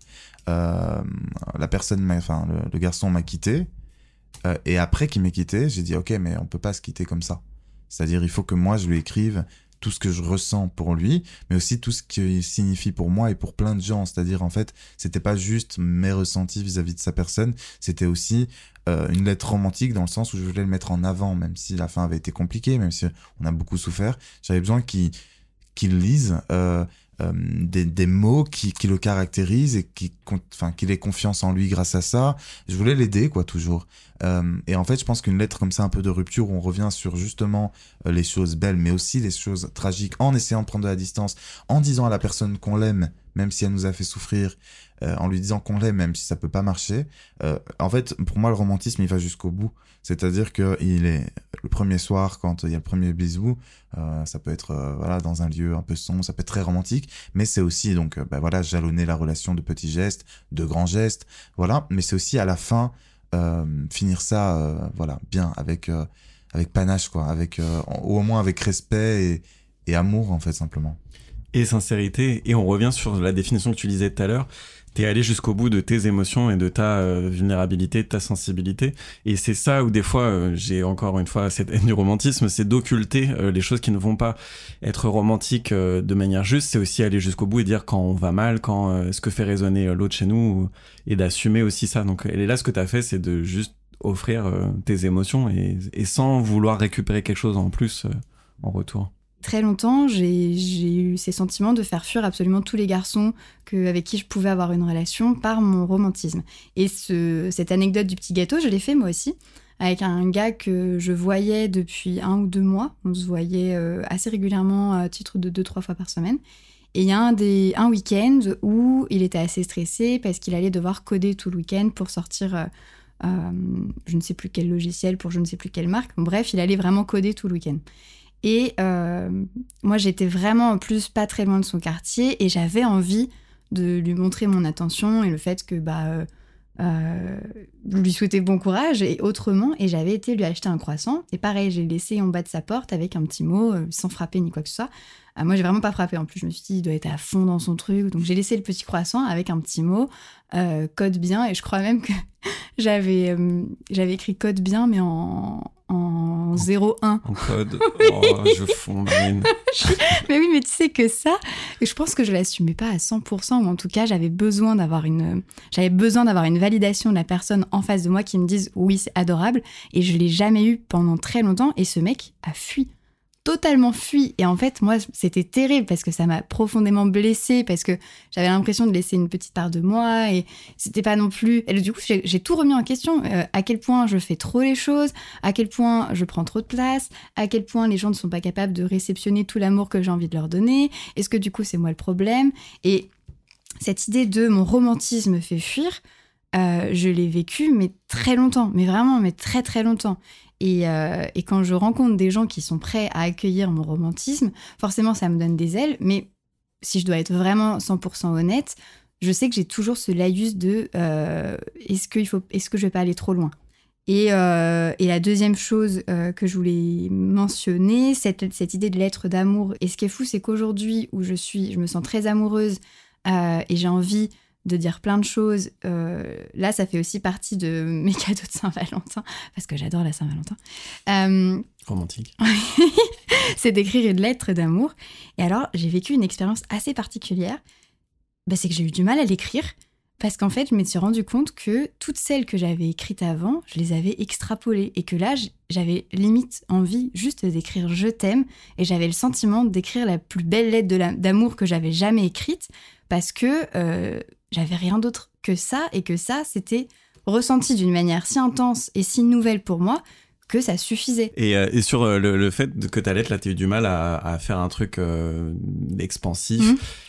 Euh, la personne, enfin le, le garçon m'a quitté, euh, et après qu'il m'ait quitté, j'ai dit ok, mais on peut pas se quitter comme ça. C'est-à-dire, il faut que moi je lui écrive tout ce que je ressens pour lui, mais aussi tout ce qu'il signifie pour moi et pour plein de gens. C'est-à-dire, en fait, c'était pas juste mes ressentis vis-à-vis de sa personne, c'était aussi euh, une lettre romantique dans le sens où je voulais le mettre en avant, même si la fin avait été compliquée, même si on a beaucoup souffert. J'avais besoin qu'il qu'il lise euh, euh, des, des mots qui, qui le caractérisent et qui, enfin, qu'il ait confiance en lui grâce à ça. Je voulais l'aider, quoi, toujours. Euh, et en fait, je pense qu'une lettre comme ça, un peu de rupture, où on revient sur justement euh, les choses belles, mais aussi les choses tragiques, en essayant de prendre de la distance, en disant à la personne qu'on l'aime, même si elle nous a fait souffrir, euh, en lui disant qu'on l'aime, même si ça peut pas marcher. Euh, en fait, pour moi, le romantisme, il va jusqu'au bout. C'est-à-dire que il est le premier soir, quand il y a le premier bisou, euh, ça peut être voilà dans un lieu un peu sombre, ça peut être très romantique, mais c'est aussi donc bah, voilà jalonner la relation de petits gestes, de grands gestes, voilà. Mais c'est aussi à la fin finir ça voilà bien avec avec panache quoi, avec ou au moins avec respect et amour en fait simplement. Et sincérité. Et on revient sur la définition que tu disais tout à l'heure. T'es allé jusqu'au bout de tes émotions et de ta euh, vulnérabilité, de ta sensibilité. Et c'est ça où des fois, euh, j'ai encore une fois cette haine du romantisme, c'est d'occulter euh, les choses qui ne vont pas être romantiques de manière juste. C'est aussi aller jusqu'au bout et dire quand on va mal, quand ce que fait résonner l'autre chez nous, ou- et d'assumer aussi ça. Donc et là, ce que t'as fait, c'est de juste offrir tes émotions et, sans vouloir récupérer quelque chose en plus en retour. Très longtemps, j'ai eu ces sentiments de faire fuir absolument tous les garçons avec qui je pouvais avoir une relation par mon romantisme. Et ce, cette anecdote du petit gâteau, je l'ai fait moi aussi avec un gars que je voyais depuis un ou deux mois. On se voyait euh, assez régulièrement à titre de deux, trois fois par semaine. Et il y a un week-end où il était assez stressé parce qu'il allait devoir coder tout le week-end pour sortir euh, euh, je ne sais plus quel logiciel pour je ne sais plus quelle marque. bref, il allait vraiment coder tout le week-end. Et moi, j'étais vraiment en plus pas très loin de son quartier et j'avais envie de lui montrer mon attention et le fait que bah, euh, lui souhaiter bon courage et autrement. Et j'avais été lui acheter un croissant. Et pareil, j'ai laissé en bas de sa porte avec un petit mot, euh, sans frapper ni quoi que ce soit. Euh, moi, j'ai vraiment pas frappé. En plus, je me suis dit, il doit être à fond dans son truc. Donc, j'ai laissé le petit croissant avec un petit mot, code bien. Et je crois même que j'avais écrit code bien, mais en, en 0-1. En code. Oh, je fonds, Mais oui, mais tu sais que ça, je pense que je l'assumais pas à 100%, ou en tout cas, j'avais besoin d'avoir une, j'avais besoin d'avoir une validation de la personne en face de moi qui me dise oui, c'est adorable. Et je l'ai jamais eu pendant très longtemps. Et ce mec a fui totalement fui. Et en fait, moi, c'était terrible parce que ça m'a profondément blessée, parce que j'avais l'impression de laisser une petite part de moi et c'était pas non plus. Et du coup, j'ai tout remis en question. Euh, à quel point je fais trop les choses, à quel point je prends trop de place, à quel point les gens ne sont pas capables de réceptionner tout l'amour que j'ai envie de leur donner. Est-ce que du coup, c'est moi le problème? Et cette idée de mon romantisme fait fuir, euh, je l'ai vécu, mais très longtemps, mais vraiment, mais très très longtemps. Euh, et, quand je rencontre des gens qui sont prêts à accueillir mon romantisme, forcément, ça me donne des ailes. Mais si je dois être vraiment 100% honnête, je sais que j'ai toujours ce laïus de euh, est-ce que, faut, est que je vais pas aller trop loin? Et, euh, et, la deuxième chose que je voulais mentionner, cette, cette idée de lettre d'amour. Et ce qui est fou, c'est qu'aujourd'hui, où je suis, je me sens très amoureuse et j'ai envie de dire plein de choses. Euh, là, ça fait aussi partie de mes cadeaux de Saint-Valentin, parce que j'adore la Saint-Valentin. Euh, Romantique. c'est d'écrire une lettre d'amour. Et alors, j'ai vécu une expérience assez particulière. Bah, c'est que j'ai eu du mal à l'écrire, parce qu'en fait, je me suis rendu compte que toutes celles que j'avais écrites avant, je les avais extrapolées. Et que là, j'avais limite envie juste d'écrire Je t'aime. Et j'avais le sentiment d'écrire la plus belle lettre d'amour que j'avais jamais écrite, parce que euh, j'avais rien d'autre que ça et que ça, c'était ressenti d'une manière si intense et si nouvelle pour moi que ça suffisait. Et, euh, sur euh, le, fait que ta lettre, là, tu as eu du mal à, faire un truc euh, expansif,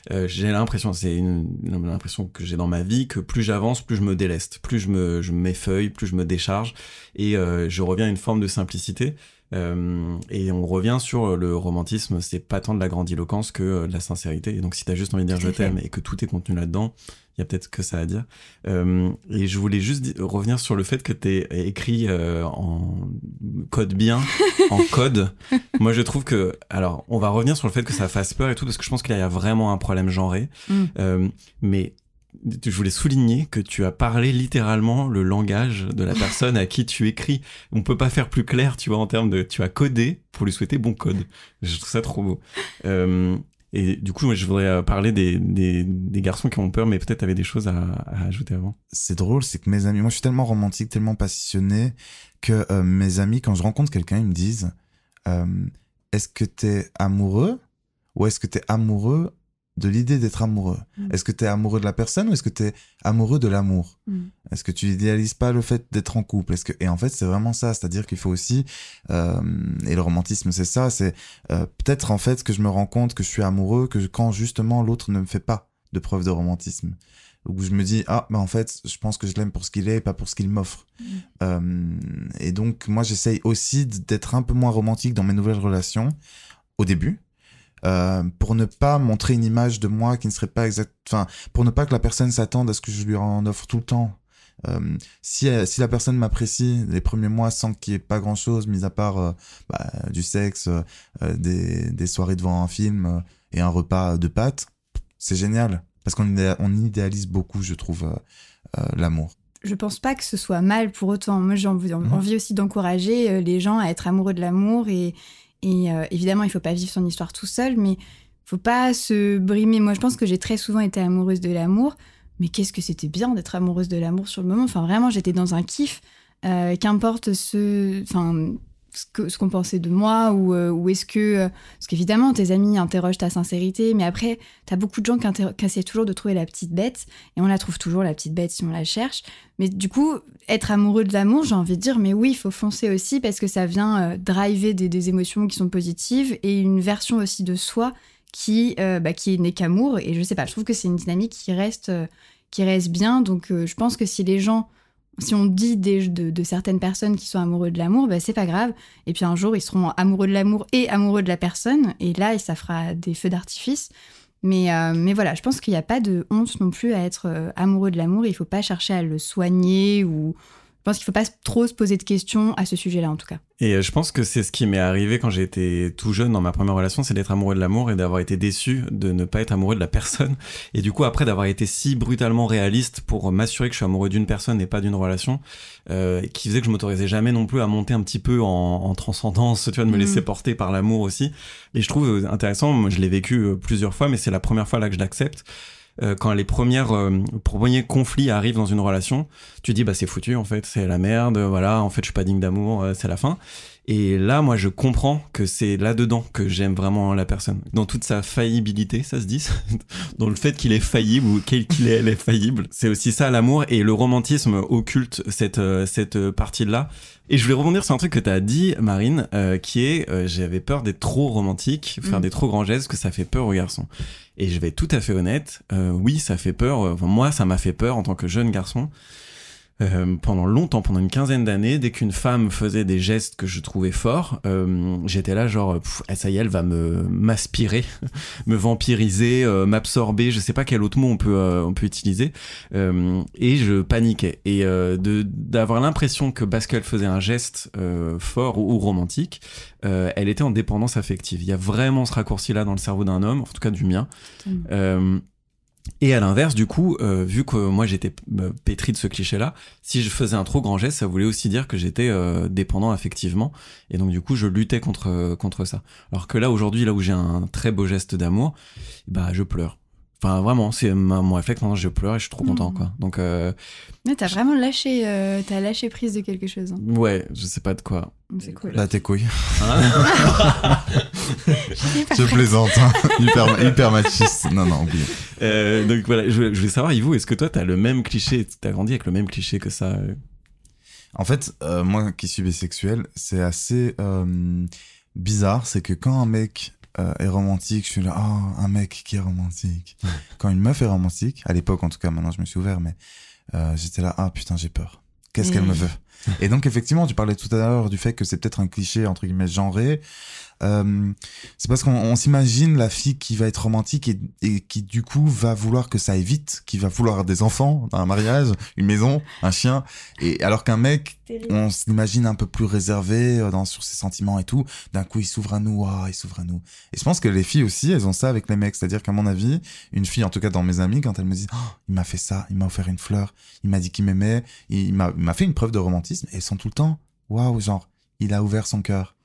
mhm. j'ai l'impression, c'est une, l'impression que j'ai dans ma vie, que plus j'avance, plus je me déleste, plus je me je m'effeuille, plus je me décharge, et je reviens à une forme de simplicité. Et on revient sur le romantisme, c'est pas tant de la grandiloquence que de la sincérité. Et donc, si t'as juste envie de dire je t'aime et que tout est contenu là-dedans, il y a peut-être que ça à dire. Euh, et je voulais juste revenir sur le fait que t'es écrit euh, en code bien, en code. Moi, je trouve que, alors, on va revenir sur le fait que ça fasse peur et tout, parce que je pense qu'il y a vraiment un problème genré. Mm. Euh, mais je voulais souligner que tu as parlé littéralement le langage de la personne à qui tu écris. On peut pas faire plus clair, tu vois, en termes de tu as codé pour lui souhaiter bon code. Je trouve ça trop beau. Euh, et du coup, je voudrais euh, parler des, des, garçons qui ont peur, mais peut-être avait des choses à, à ajouter avant. C'est drôle, c'est que mes amis, moi je suis tellement romantique, tellement passionné, que euh, mes amis, quand je rencontre quelqu'un, ils me disent euh, Est-ce que t'es amoureux ou est-ce que t'es amoureux de l'idée d'être amoureux. Mm. Est-ce que tu es amoureux de la personne ou est-ce que tu es amoureux de l'amour mm. Est-ce que tu idéalises pas le fait d'être en couple Est-ce que et en fait c'est vraiment ça, c'est-à-dire qu'il faut aussi euh, et le romantisme c'est ça, c'est euh, peut-être en fait que je me rends compte que je suis amoureux que quand justement l'autre ne me fait pas de preuve de romantisme où je me dis ah bah en fait je pense que je l'aime pour ce qu'il est et pas pour ce qu'il m'offre mm. euh, et donc moi j'essaye aussi d'être un peu moins romantique dans mes nouvelles relations au début euh, pour ne pas montrer une image de moi qui ne serait pas exacte, enfin, pour ne pas que la personne s'attende à ce que je lui en offre tout le temps. Euh, si, euh, si la personne m'apprécie les premiers mois sans qu'il y ait pas grand chose, mis à part euh, bah, du sexe, des, des, soirées devant un film et un repas de pâtes, c'est génial. Parce qu'on on idéalise beaucoup, je trouve, l'amour je pense pas que ce soit mal pour autant. Moi, j'ai envie, mhm. envie aussi d'encourager les gens à être amoureux de l'amour et, et euh, évidemment, il faut pas vivre son histoire tout seul, mais faut pas se brimer. Moi, je pense que j'ai très souvent été amoureuse de l'amour, mais qu'est-ce que c'était bien d'être amoureuse de l'amour sur le moment. Enfin, vraiment, j'étais dans un kiff. Euh, qu'importe ce, enfin, ce qu'on pensait de moi ou, euh, ou est-ce que euh, parce qu'évidemment tes amis interrogent ta sincérité mais après t'as beaucoup de gens qui, essaient toujours de trouver la petite bête et on la trouve toujours la petite bête si on la cherche. Mais du coup être amoureux de l'amour j'ai envie de dire mais oui il faut foncer aussi parce que ça vient euh, driver des, des, émotions qui sont positives et une version aussi de soi qui bah, qui n'est qu'amour. Et je sais pas je trouve que c'est une dynamique qui reste qui reste bien. Donc je pense que si les gens si on dit de, certaines personnes qui sont amoureux de l'amour, bah, c'est pas grave. Et puis un jour, ils seront amoureux de l'amour et amoureux de la personne. Et là, ça fera des feux d'artifice. Mais, euh, mais voilà, je pense qu'il n'y a pas de honte non plus à être euh, amoureux de l'amour. Il ne faut pas chercher à le soigner ou. Je pense qu'il ne faut pas trop se poser de questions à ce sujet-là, en tout cas. Et euh, je pense que c'est ce qui m'est arrivé quand j'étais tout jeune dans ma première relation, c'est d'être amoureux de l'amour et d'avoir été déçu de ne pas être amoureux de la personne. Et du coup, après d'avoir été si brutalement réaliste pour m'assurer que je suis amoureux d'une personne et pas d'une relation, euh, qui faisait que je m'autorisais jamais non plus à monter un petit peu en, en transcendance, tu vois, de me mm. laisser porter par l'amour aussi. Et je trouve euh, intéressant, moi je l'ai vécu euh, plusieurs fois, mais c'est la première fois là que je l'accepte. Euh, quand les premières euh, premiers conflits arrivent dans une relation, tu dis bah c'est foutu en fait, c'est la merde, voilà, en fait je suis pas digne d'amour, euh, c'est la fin. Et là, moi, je comprends que c'est là-dedans que j'aime vraiment la personne. Dans toute sa faillibilité, ça se dit Dans le fait qu'il est faillible ou qu'il est, elle est faillible. C'est aussi ça, l'amour. Et le romantisme occulte cette, cette partie-là. Et je voulais rebondir sur un truc que tu as dit, Marine, qui est j'avais peur d'être trop romantique, faire mm. des trop grands gestes, que ça fait peur aux garçons. Et je vais être tout à fait honnête, euh, oui, ça fait peur. Enfin, moi, ça m'a fait peur en tant que jeune garçon. Euh, pendant longtemps, pendant une quinzaine d'années, dès qu'une femme faisait des gestes que je trouvais forts, euh, j'étais là genre, eh, ça y est, elle va me m'aspirer, me vampiriser, euh, m'absorber, je sais pas quel autre mot on peut euh, on peut utiliser, et je paniquais et de d'avoir l'impression que parce qu'elle faisait un geste fort ou, ou romantique, elle était en dépendance affective. Il y a vraiment ce raccourci là dans le cerveau d'un homme, en tout cas du mien. Et à l'inverse, du coup, euh, vu que moi j'étais euh, pétri de ce cliché-là, si je faisais un trop grand geste, ça voulait aussi dire que j'étais euh, dépendant affectivement, et donc du coup je luttais contre contre ça. Alors que là aujourd'hui, là où j'ai un très beau geste d'amour, bah je pleure. Enfin, vraiment, c'est mon réflexe. Maintenant, je pleure et je suis trop content, mmh. quoi. Donc. Euh, Mais t'as vraiment lâché, euh, t'as lâché prise de quelque chose. Hein. Ouais, je sais pas de quoi. C'est cool. Là, tes couilles. Hein je plaisante. Hein. hyper, hyper machiste. Non, non, oublie. Euh, donc voilà, je, je voulais savoir, Yves, est-ce que toi, t'as le même cliché, t'as grandi avec le même cliché que ça euh? En fait, euh, moi qui suis bisexuel, c'est assez bizarre. C'est que quand un mec euh, est romantique, je suis là, oh, un mec qui est romantique. Quand une meuf est romantique, à l'époque en tout cas, maintenant je me suis ouvert, mais euh, j'étais là, ah putain, j'ai peur. Qu'est-ce qu'elle me veut? Et donc effectivement, tu parlais tout à l'heure du fait que c'est peut-être un cliché entre guillemets genré. Euh, c'est parce qu'on s'imagine la fille qui va être romantique et, qui du coup va vouloir que ça aille vite, qui va vouloir des enfants, un mariage, une maison, un chien. Et alors qu'un mec, on s'imagine un peu plus réservé euh, dans, sur ses sentiments et tout. D'un coup, il s'ouvre à nous, ah, il s'ouvre à nous. Et je pense que les filles aussi, elles ont ça avec les mecs. C'est-à-dire qu'à mon avis, une fille, en tout cas dans mes amis, quand elle me dit, oh, il m'a fait ça, il m'a offert une fleur, il m'a dit qu'il m'aimait, il m'a fait une preuve de romantisme, et elles sont tout le temps, waouh, genre, il a ouvert son cœur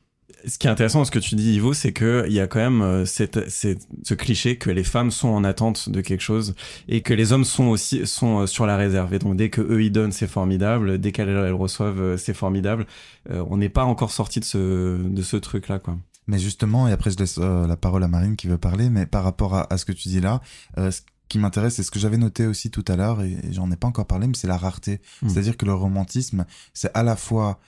ce qui est intéressant dans ce que tu dis, Ivo, c'est qu'il y a quand même euh, cette, ce cliché que les femmes sont en attente de quelque chose et que les hommes sont aussi sont euh, sur la réserve. Et donc dès que eux ils donnent, c'est formidable. Dès qu'elles reçoivent, euh, c'est formidable. on n'est pas encore sorti de ce de ce truc là, quoi. Mais justement, et après je laisse la parole à Marine qui veut parler, mais par rapport à, ce que tu dis là, ce qui m'intéresse, c'est ce que j'avais noté aussi tout à l'heure, et, j'en ai pas encore parlé, mais c'est la rareté. Hmm. C'est-à-dire que le romantisme, c'est à la fois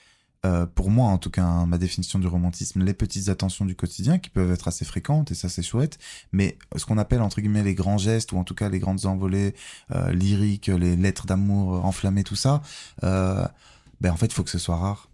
euh, pour moi en tout cas, hein, ma définition du romantisme, les petites attentions du quotidien qui peuvent être assez fréquentes et ça c'est chouette, mais ce qu'on appelle entre guillemets les grands gestes ou en tout cas les grandes envolées euh, lyriques, les lettres d'amour enflammées, tout ça, euh, ben en fait il faut que ce soit rare.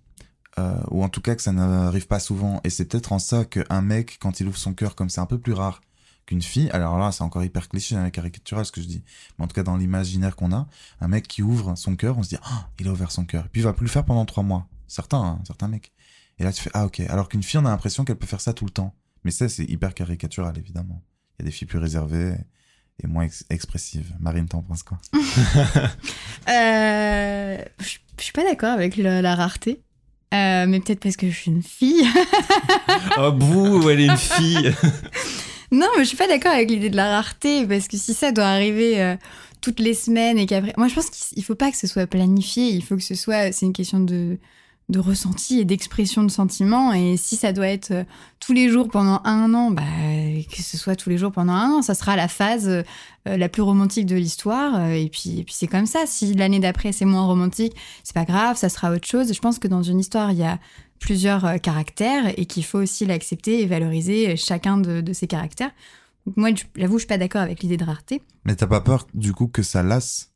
ou en tout cas que ça n'arrive pas souvent. Et c'est peut-être en ça qu'un mec, quand il ouvre son cœur comme c'est un peu plus rare qu'une fille, alors là c'est encore hyper cliché, hein, caricatural ce que je dis, mais en tout cas dans l'imaginaire qu'on a, un mec qui ouvre son cœur, on se dit, ah, il a ouvert son cœur. Et puis il va plus le faire pendant trois mois Certains, hein, certains mecs. Et là, tu fais, ah ok. Alors qu'une fille, on a l'impression qu'elle peut faire ça tout le temps. Mais ça, c'est hyper caricatural, évidemment. Il y a des filles plus réservées et moins expressives. Marine, t'en penses quoi? Euh, Je suis pas d'accord avec la rareté. Euh, mais peut-être parce que je suis une fille. oh, bouh, elle est une fille. non, mais je suis pas d'accord avec l'idée de la rareté, parce que si ça doit arriver euh, toutes les semaines et qu'après. Moi, je pense qu'il faut pas que ce soit planifié, il faut que ce soit. C'est une question de de ressenti et d'expression de sentiments. Et si ça doit être euh, tous les jours pendant un an, bah, que ce soit tous les jours pendant un an, ça sera la phase euh, la plus romantique de l'histoire. euh, et puis, et puis c'est comme ça. Si l'année d'après c'est moins romantique, c'est pas grave, ça sera autre chose. Je pense que dans une histoire, il y a plusieurs caractères et qu'il faut aussi l'accepter et valoriser chacun de, ces caractères. Donc moi, j'avoue, je suis pas d'accord avec l'idée de rareté. Mais t'as pas peur du coup que ça lasse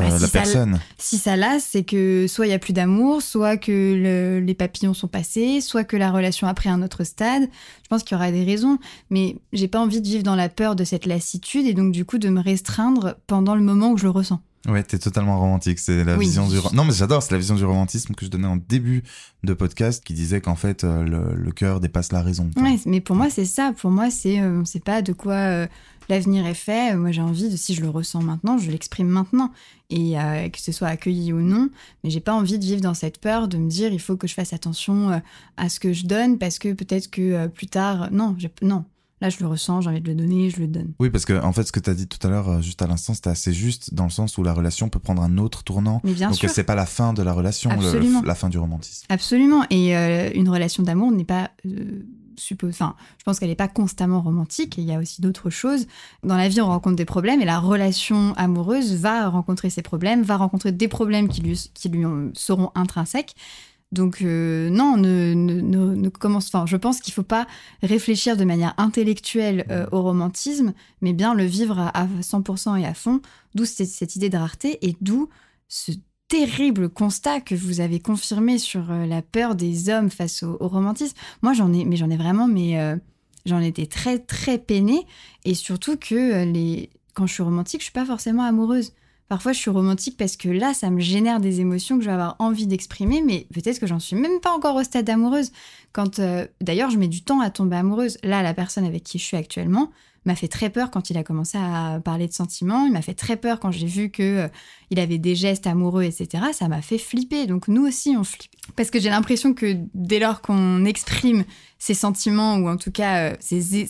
euh, Bah, si la ça- personne Si ça lasse, c'est que soit il y a plus d'amour, soit que le- les papillons sont passés, soit que la relation a pris un autre stade. Je pense qu'il y aura des raisons, mais j'ai pas envie de vivre dans la peur de cette lassitude et donc du coup de me restreindre pendant le moment où je le ressens. Ouais, t'es totalement romantique. C'est la Oui. vision du. Non, mais j'adore. C'est la vision du romantisme que je donnais en début de podcast, qui disait qu'en fait euh, le, le cœur dépasse la raison. Ouais, mais pour moi c'est ça. Pour moi c'est, euh, on sait pas de quoi euh, l'avenir est fait. Moi j'ai envie de, si je le ressens maintenant, je l'exprime maintenant et euh, que ce soit accueilli ou non. Mais j'ai pas envie de vivre dans cette peur de me dire il faut que je fasse attention euh, à ce que je donne parce que peut-être que euh, plus tard, non, non. Là je le ressens, j'ai envie de le donner, je le donne. Oui, parce que en fait, ce que t'as dit tout à l'heure, euh, juste à l'instant, c'était assez juste dans le sens où la relation peut prendre un autre tournant. Mais bien Donc c'est pas la fin de la relation, le- la fin du romantisme. Absolument. Et euh, une relation d'amour n'est pas euh, Enfin, je pense qu'elle n'est pas constamment romantique. Il y a aussi d'autres choses. Dans la vie, on rencontre des problèmes et la relation amoureuse va rencontrer ces problèmes, va rencontrer des problèmes qui lui, seront intrinsèques. Donc euh, non, ne, ne, ne- ne commence. Enfin, je pense qu'il faut pas réfléchir de manière intellectuelle euh, au romantisme, mais bien le vivre à, à 100% et à fond. D'où cette, cette idée de rareté et d'où ce terrible constat que vous avez confirmé sur euh, la peur des hommes face au, romantisme. Moi, j'en ai, mais j'en ai vraiment, mais euh, j'en étais très très peinée et surtout que euh, les, quand je suis romantique, je suis pas forcément amoureuse. Parfois, je suis romantique parce que là, ça me génère des émotions que je vais avoir envie d'exprimer, mais peut-être que j'en suis même pas encore au stade amoureuse. Quand, d'ailleurs, je mets du temps à tomber amoureuse. Là, la personne avec qui je suis actuellement m'a fait très peur quand il a commencé à parler de sentiments. Il m'a fait très peur quand j'ai vu que euh, il avait des gestes amoureux, etc. Ça m'a fait flipper. Donc nous aussi, on flippe. Parce que j'ai l'impression que dès lors qu'on exprime ses sentiments, ou en tout cas, euh, ses, ses-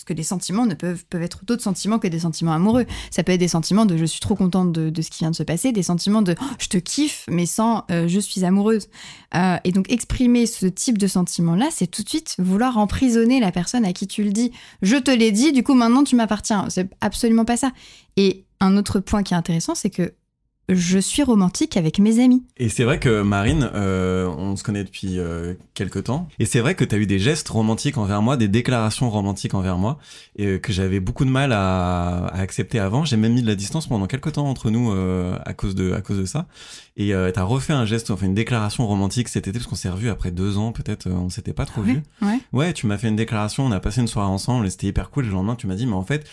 parce que les sentiments ne peuvent, peuvent être d'autres sentiments que des sentiments amoureux. Ça peut être des sentiments de je suis trop contente de, ce qui vient de se passer, des sentiments de je te kiffe, mais sans euh, je suis amoureuse. Euh, et donc exprimer ce type de sentiment-là, c'est tout de suite vouloir emprisonner la personne à qui tu le dis. Je te l'ai dit, du coup maintenant tu m'appartiens. C'est absolument pas ça. Et un autre point qui est intéressant, c'est que je suis romantique avec mes amis. Et c'est vrai que Marine, euh, on se connaît depuis euh, quelques temps, et c'est vrai que tu as eu des gestes romantiques envers moi, des déclarations romantiques envers moi, et euh, que j'avais beaucoup de mal à, à accepter avant. J'ai même mis de la distance pendant quelques temps entre nous euh, à cause de à cause de ça. Et euh, t'as refait un geste, enfin une déclaration romantique cet été parce qu'on s'est revus après deux ans, peut-être, on s'était pas trop vus. Ouais. Ouais, tu m'as fait une déclaration, on a passé une soirée ensemble et c'était hyper cool. Le lendemain, tu m'as dit, mais en fait,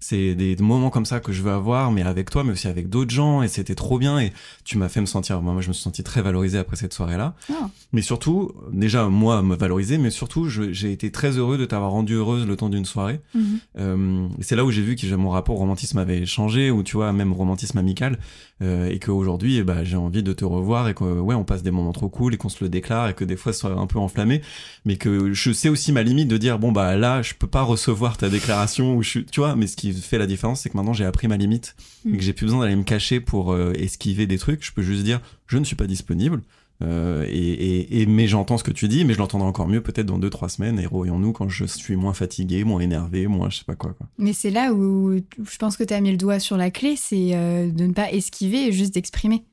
c'est des moments comme ça que je veux avoir, mais avec toi, mais aussi avec d'autres gens, et c'était trop bien. Et tu m'as fait me sentir, moi, moi, je me suis senti très valorisé après cette soirée-là. Ah. Mais surtout, déjà, moi, me valoriser, mais surtout, j'ai été très heureux de t'avoir rendu heureuse le temps d'une soirée. Mhm. Euh, c'est là où j'ai vu que mon rapport au romantisme avait changé, ou tu vois, même romantisme amical, et qu'aujourd'hui, ben, j'ai envie de te revoir, et que, ouais, on passe des moments trop cool, et qu'on se le déclare, et que des fois, soit un peu enflammé, mais que je sais aussi ma limite de dire, bon, bah là, je peux pas recevoir ta déclaration, ou je suis, tu vois, mais ce qui fait la différence, c'est que maintenant, j'ai appris ma limite, et que j'ai plus besoin d'aller me cacher pour euh, esquiver des trucs, je peux juste dire, je ne suis pas disponible, euh, et, mais j'entends ce que tu dis, mais je l'entendrai encore mieux peut-être dans deux trois semaines. Et revoyons-nous quand je suis moins fatigué, moins énervé, moins je sais pas quoi. Mais c'est là où je pense que tu as mis le doigt sur la clé, c'est euh, de ne pas esquiver juste d'exprimer.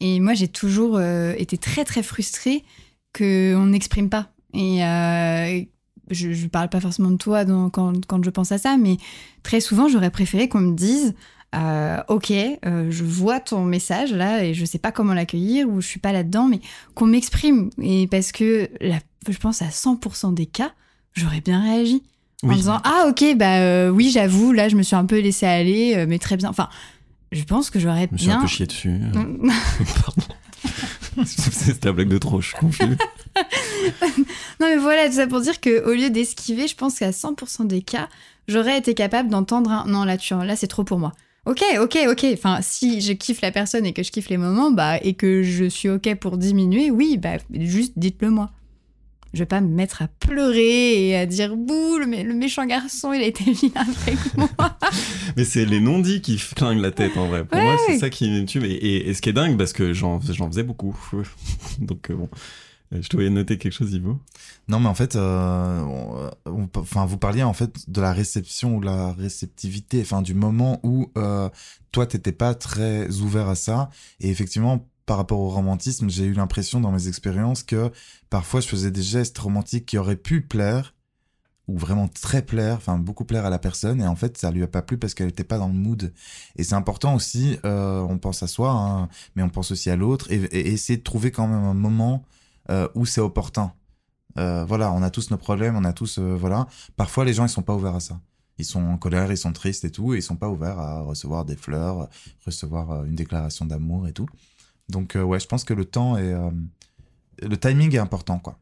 Et moi, j'ai toujours euh, été très très frustrée qu'on n'exprime pas. Et je, je parle pas forcément de toi quand, quand je pense à ça, mais très souvent, j'aurais préféré qu'on me dise euh, Ok, euh, je vois ton message là et je sais pas comment l'accueillir ou je suis pas là-dedans, mais qu'on m'exprime. Et parce que là, je pense à 100% des cas, j'aurais bien réagi en disant ah ok bah euh, oui j'avoue là je me suis un peu laissé aller mais très bien enfin je pense que j'aurais Je me suis un bien peu chié dessus. non Pardon. C'était la blague de trop, je suis confus. mais voilà tout ça pour dire que au lieu d'esquiver je pense qu'à 100% des cas j'aurais été capable d'entendre un non là tu là c'est trop pour moi ok ok ok enfin si je kiffe la personne et que je kiffe les moments bah et que je suis ok pour diminuer oui bah juste dites-le moi Je vais pas me mettre à pleurer et à dire bouh, le, le méchant garçon, il a été vilain avec moi. mais c'est les non-dits qui flinguent la tête en vrai. Pour moi, c'est ça qui me tue. Et, et, ce qui est dingue, parce que j'en faisais beaucoup. Donc bon. Euh, je te voyais noter quelque chose, Ivo? Non, mais en fait, euh, enfin, vous parliez en fait de la réception ou la réceptivité, enfin, du moment où euh, toi, t'étais pas très ouvert à ça. Et effectivement, par rapport au romantisme, j'ai eu l'impression dans mes expériences que parfois je faisais des gestes romantiques qui auraient pu plaire ou vraiment très plaire, enfin beaucoup plaire à la personne, et en fait ça lui a pas plu parce qu'elle n'était pas dans le mood. Et c'est important aussi, euh, on pense à soi, hein, mais on pense aussi à l'autre, et, essayer de trouver quand même un moment euh, où c'est opportun. Euh, voilà, on a tous nos problèmes, on a tous, euh, voilà. Parfois, les gens, ils sont pas ouverts à ça. Ils sont en colère, ils sont tristes et tout, et ils sont pas ouverts à recevoir des fleurs, recevoir une déclaration d'amour et tout. Donc, ouais, je pense que le temps et le timing est important, quoi.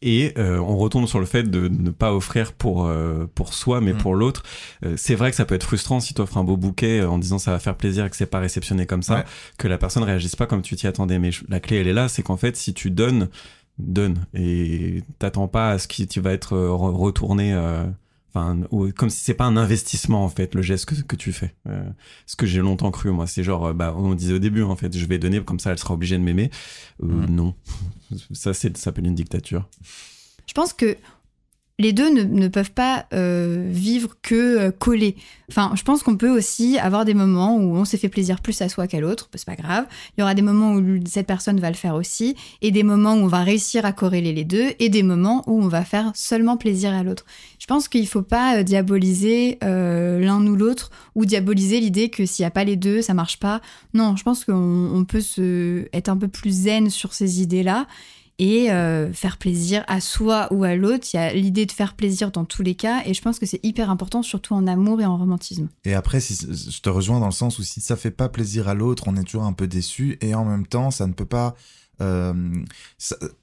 Et euh, on retourne sur le fait de ne pas offrir pour euh, pour soi, mais mm. pour l'autre. Euh, c'est vrai que ça peut être frustrant si tu offres un beau bouquet en disant ça va faire plaisir et que c'est pas réceptionné comme ça, que la personne réagisse pas comme tu t'y attendais. Mais la clé, elle est là, c'est qu'en fait, si tu donnes, donne et t'attends pas à ce qui tu vas être retourné Enfin, comme si c'est pas un investissement en fait le geste que, que tu fais. Euh, ce que j'ai longtemps cru moi, c'est genre bah on disait au début en fait, je vais donner comme ça elle sera obligée de m'aimer. Euh, mmh. Non, ça c'est ça s'appelle une dictature. Je pense que les deux ne, peuvent pas euh, vivre que euh, collés. Enfin, je pense qu'on peut aussi avoir des moments où on s'est fait plaisir plus à soi qu'à l'autre, c'est pas grave. Il y aura des moments où cette personne va le faire aussi, et des moments où on va réussir à corréler les deux, et des moments où on va faire seulement plaisir à l'autre. Je pense qu'il faut pas euh, diaboliser l'un ou l'autre, ou diaboliser l'idée que s'il n'y a pas les deux, ça marche pas. Non, je pense qu'on peut se, être un peu plus zen sur ces idées-là et euh, faire plaisir à soi ou à l'autre. Il y a l'idée de faire plaisir dans tous les cas et je pense que c'est hyper important, surtout en amour et en romantisme. Et après, si, je te rejoins dans le sens où si ça fait pas plaisir à l'autre, on est toujours un peu déçu et en même temps, ça ne peut pas euh,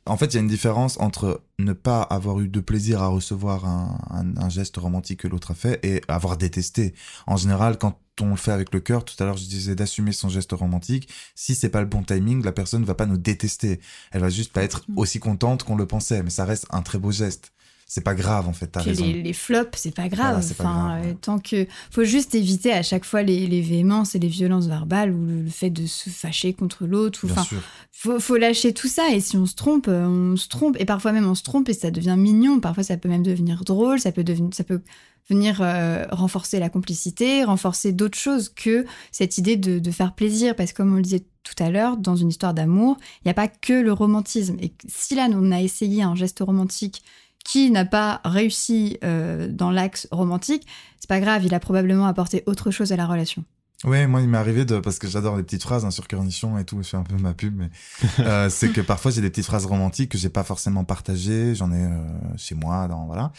en fait, il y a une différence entre ne pas avoir eu de plaisir à recevoir un, un, geste romantique que l'autre a fait et avoir détesté. En général, quand on le fait avec le cœur, tout à l'heure je disais d'assumer son geste romantique, si c'est pas le bon timing, la personne ne va pas nous détester. Elle va juste pas être aussi contente qu'on le pensait, mais ça reste un très beau geste c'est pas grave en fait. T'as raison. Les, flops, c'est pas grave. enfin, euh, tant que faut juste éviter à chaque fois les, les véhémences et les violences verbales ou le, fait de se fâcher contre l'autre. Enfin, faut, faut lâcher tout ça. Et si on se trompe, euh, on se trompe. Et parfois même on se trompe et ça devient mignon. Parfois ça peut même devenir drôle. Ça peut devenir, ça peut venir euh, renforcer la complicité, renforcer d'autres choses que cette idée de, de, faire plaisir. Parce que comme on le disait tout à l'heure, dans une histoire d'amour, il n'y a pas que le romantisme. Et si là, on a essayé un geste romantique qui n'a pas réussi euh, dans l'axe romantique, c'est pas grave, il a probablement apporté autre chose à la relation. Oui, moi il m'est arrivé de parce que j'adore les petites phrases hein, sur Cornichon et tout, je fais un peu ma pub, mais euh, c'est que parfois j'ai des petites phrases romantiques que j'ai pas forcément partagées, j'en ai euh, chez moi, dans voilà,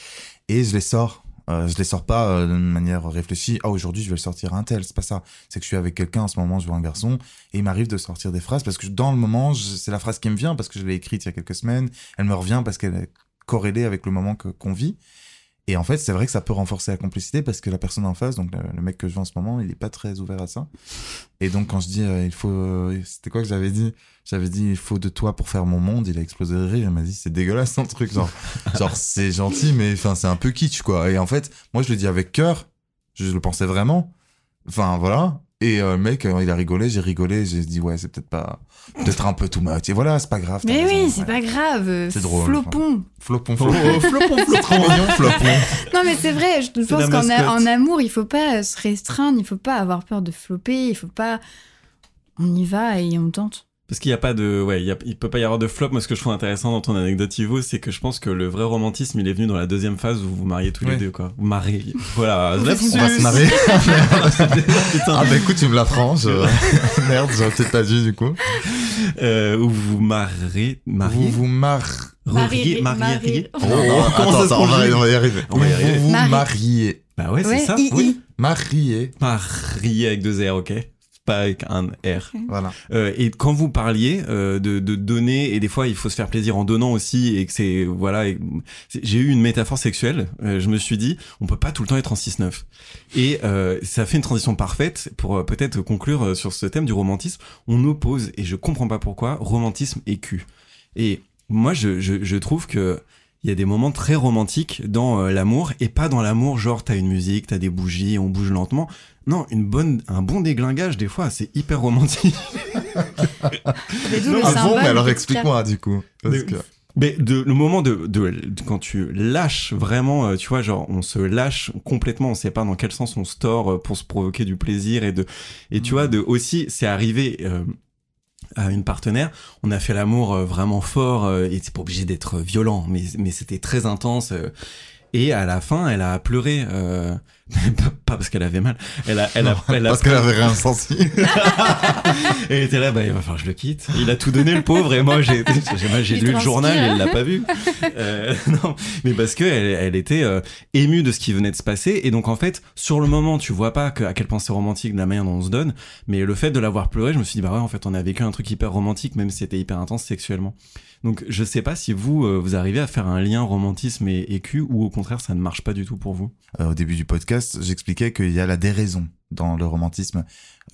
et je les sors. Euh, je les sors pas d'une manière réfléchie. Ah aujourd'hui je vais le sortir à un tel, c'est pas ça. C'est que je suis avec quelqu'un en ce moment, je vois un garçon et il m'arrive de sortir des phrases parce que dans le moment c'est la phrase qui me vient parce que je l'ai écrite il y a quelques semaines. Elle me revient parce qu'elle est corrélé avec le moment qu'on vit. Et en fait, c'est vrai que ça peut renforcer la complicité parce que la personne en face, donc le, mec que je vois en ce moment, il est pas très ouvert à ça. Et donc quand je dis euh, il faut, euh, c'était quoi que j'avais dit? J'avais dit il faut de toi pour faire mon monde. Il a explosé de rire. Il m'a dit c'est dégueulasse ton truc, genre, genre c'est gentil, mais enfin c'est un peu kitsch quoi. Et en fait, moi je le dis avec cœur. Je le pensais vraiment. Enfin voilà. Et euh, le mec, il a rigolé, j'ai rigolé, j'ai dit ouais, c'est peut-être pas, peut-être un peu tout much. Et voilà, c'est pas grave. Mais oui, c'est pas grave. C'est drôle. Flopon. Flopon, flopon, flopon, flopon, flopon. Non mais c'est vrai, je pense qu'en en amour, il faut pas se restreindre, il faut pas avoir peur de flopper, il faut pas, on y va et on tente. Parce qu'il n'y a pas de, ouais, il, y a, il peut pas y avoir de flop. Moi, ce que je trouve intéressant dans ton anecdote Ivo, c'est que je pense que le vrai romantisme, il est venu dans la deuxième phase où vous vous mariez tous les deux, quoi. Vous mariez. Voilà. On va se marier. ah bah écoute, tu me l'apprends. Je... Merde, j'aurais peut-être pas dû du coup. Euh, où vous mariez, mariez? Vous vous mar... Mariez, mariez. Oh, attends, attends, on va, y arriver. On va y arriver. Vous vous mariez. Bah ouais, c'est ça. Oui. Marier. Marier avec deux R, ok pas avec un R. Voilà. Euh, et quand vous parliez euh, de, de, donner, et des fois il faut se faire plaisir en donnant aussi, et que c'est voilà, j'ai eu une métaphore sexuelle. Euh, je me suis dit, on peut pas tout le temps être en 6-9. Et euh, ça fait une transition parfaite pour euh, peut-être conclure sur ce thème du romantisme. On oppose, et je comprends pas pourquoi, romantisme et cul. Et moi, je, je, je trouve que il y a des moments très romantiques dans euh, l'amour et pas dans l'amour genre t'as une musique, t'as des bougies, on bouge lentement. Non, une bonne, un bon déglingage des fois, c'est hyper romantique. Mais d'où le Ah bon, mais alors de explique-moi du coup. Parce Mais- que- Mais de, le moment de, de, de- quand tu lâches vraiment, euh, tu vois, genre on se lâche complètement, on sait pas dans quel sens on se tord euh, pour se provoquer du plaisir et de et tu vois de aussi c'est arrivé euh, à une partenaire, on a fait l'amour euh, vraiment fort euh, et c'est pas obligé d'être violent, mais mais c'était très intense. euh, et à la fin, elle a pleuré, pas pas parce qu'elle avait mal, elle a, elle a, elle a Parce qu'elle avait rien senti. et était là, bah, il va falloir que je le quitte. Il a tout donné, le pauvre, et moi, j'ai, j'ai, lu le journal et il l'a pas vu. Euh, non, mais parce que elle, elle était euh, émue de ce qui venait de se passer. Et donc, en fait, sur le moment, tu vois pas que, à quel point c'est romantique de la manière dont on se donne. Mais le fait de l'avoir pleuré, je me suis dit, bah ouais, en fait, on a vécu un truc hyper romantique, même si c'était hyper intense sexuellement. Donc, je sais pas si vous, euh, vous arrivez à faire un lien romantisme et, et cul, ou au contraire, ça ne marche pas du tout pour vous. Euh, au début du podcast, j'expliquais qu'il y a la déraison dans le romantisme,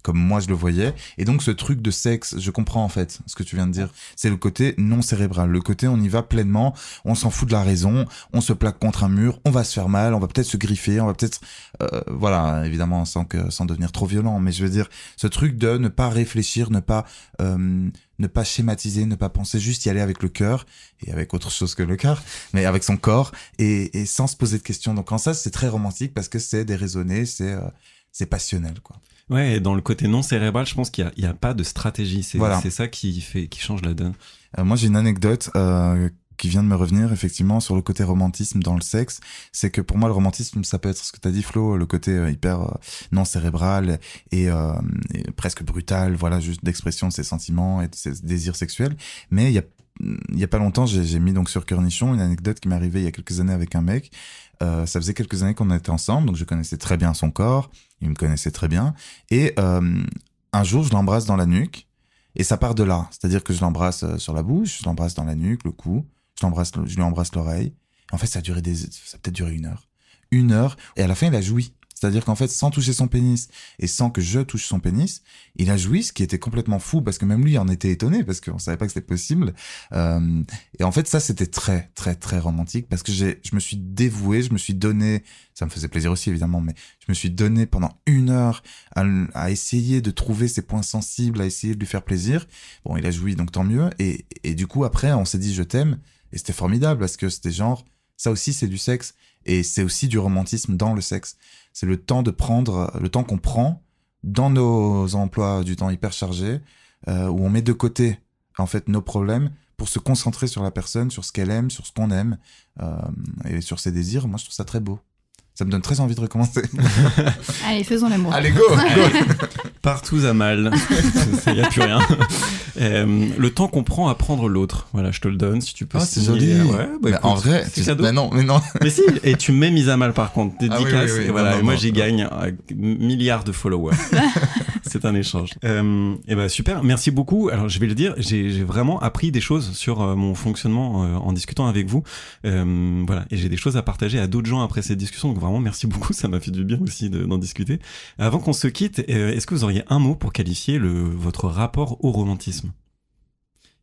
comme moi je le voyais. Et donc ce truc de sexe, je comprends en fait ce que tu viens de dire. C'est le côté non cérébral, le côté on y va pleinement, on s'en fout de la raison, on se plaque contre un mur, on va se faire mal, on va peut-être se griffer, on va peut-être, euh, voilà, évidemment sans que sans devenir trop violent, mais je veux dire ce truc de ne pas réfléchir, ne pas euh, ne pas schématiser, ne pas penser, juste y aller avec le cœur et avec autre chose que le cœur, mais avec son corps et, et sans se poser de questions. Donc en ça, c'est très romantique parce que c'est déraisonné, c'est euh, c'est passionnel, quoi. Ouais, et dans le côté non cérébral, je pense qu'il y a, pas de stratégie. C'est, Voilà. ça qui fait, qui change la donne. Euh, moi, j'ai une anecdote euh, qui vient de me revenir effectivement sur le côté romantisme dans le sexe. C'est que pour moi, le romantisme, ça peut être ce que tu as dit, Flo, le côté euh, hyper euh, non cérébral et, euh, et presque brutal, voilà, juste d'expression de ses sentiments et de ses désirs sexuels. Mais il y a il y a pas longtemps, j'ai mis donc sur Cœurnichon une anecdote qui m'est arrivée il y a quelques années avec un mec. Euh, ça faisait quelques années qu'on était ensemble, donc je connaissais très bien son corps, il me connaissait très bien. Et euh, un jour, je l'embrasse dans la nuque, et ça part de là. C'est-à-dire que je l'embrasse euh, sur la bouche, je l'embrasse dans la nuque, le cou, je l'embrasse, je lui embrasse l'oreille. En fait, ça a duré des, ça a peut-être duré une heure, une heure, et à la fin, il a joui. C'est-à-dire qu'en fait, sans toucher son pénis et sans que je touche son pénis, il a joui, ce qui était complètement fou parce que même lui en était étonné parce qu'on savait pas que c'était possible. Euh, et en fait, ça, c'était très, très, très romantique parce que je me suis dévoué, je me suis donné, ça me faisait plaisir aussi évidemment, mais je me suis donné pendant une heure à, à essayer de trouver ses points sensibles, à essayer de lui faire plaisir. Bon, il a joui, donc tant mieux. Et, et du coup, après, on s'est dit je t'aime et c'était formidable parce que c'était genre, ça aussi, c'est du sexe et c'est aussi du romantisme dans le sexe. C'est le temps de prendre, le temps qu'on prend dans nos emplois du temps hyper chargés, euh, où on met de côté en fait nos problèmes pour se concentrer sur la personne, sur ce qu'elle aime, sur ce qu'on aime euh, et sur ses désirs. Moi, je trouve ça très beau. Ça me donne très envie de recommencer. Allez, faisons l'amour. Allez, go, go Partout à mal. Il n'y a plus rien. Euh, le temps qu'on prend à prendre l'autre. Voilà, je te le donne si tu peux. Ah, c'est joli. Ouais, bah, écoute, En vrai, c'est cadeau. mais non, mais non. Mais si, et tu me mets mise à mal par contre. Ah oui, Dédicace. oui, oui, et non, voilà, non, et moi j'y gagne euh, milliards de followers. C'est un échange. Euh, et ben super, merci beaucoup. Alors je vais le dire, j'ai vraiment appris des choses sur euh, mon fonctionnement euh, en discutant avec vous. Euh, voilà, et j'ai des choses à partager à d'autres gens après cette discussion. Donc vraiment merci beaucoup, ça m'a fait du bien aussi de- d'en discuter. Avant qu'on se quitte, est-ce que vous auriez un mot pour qualifier votre rapport au romantisme?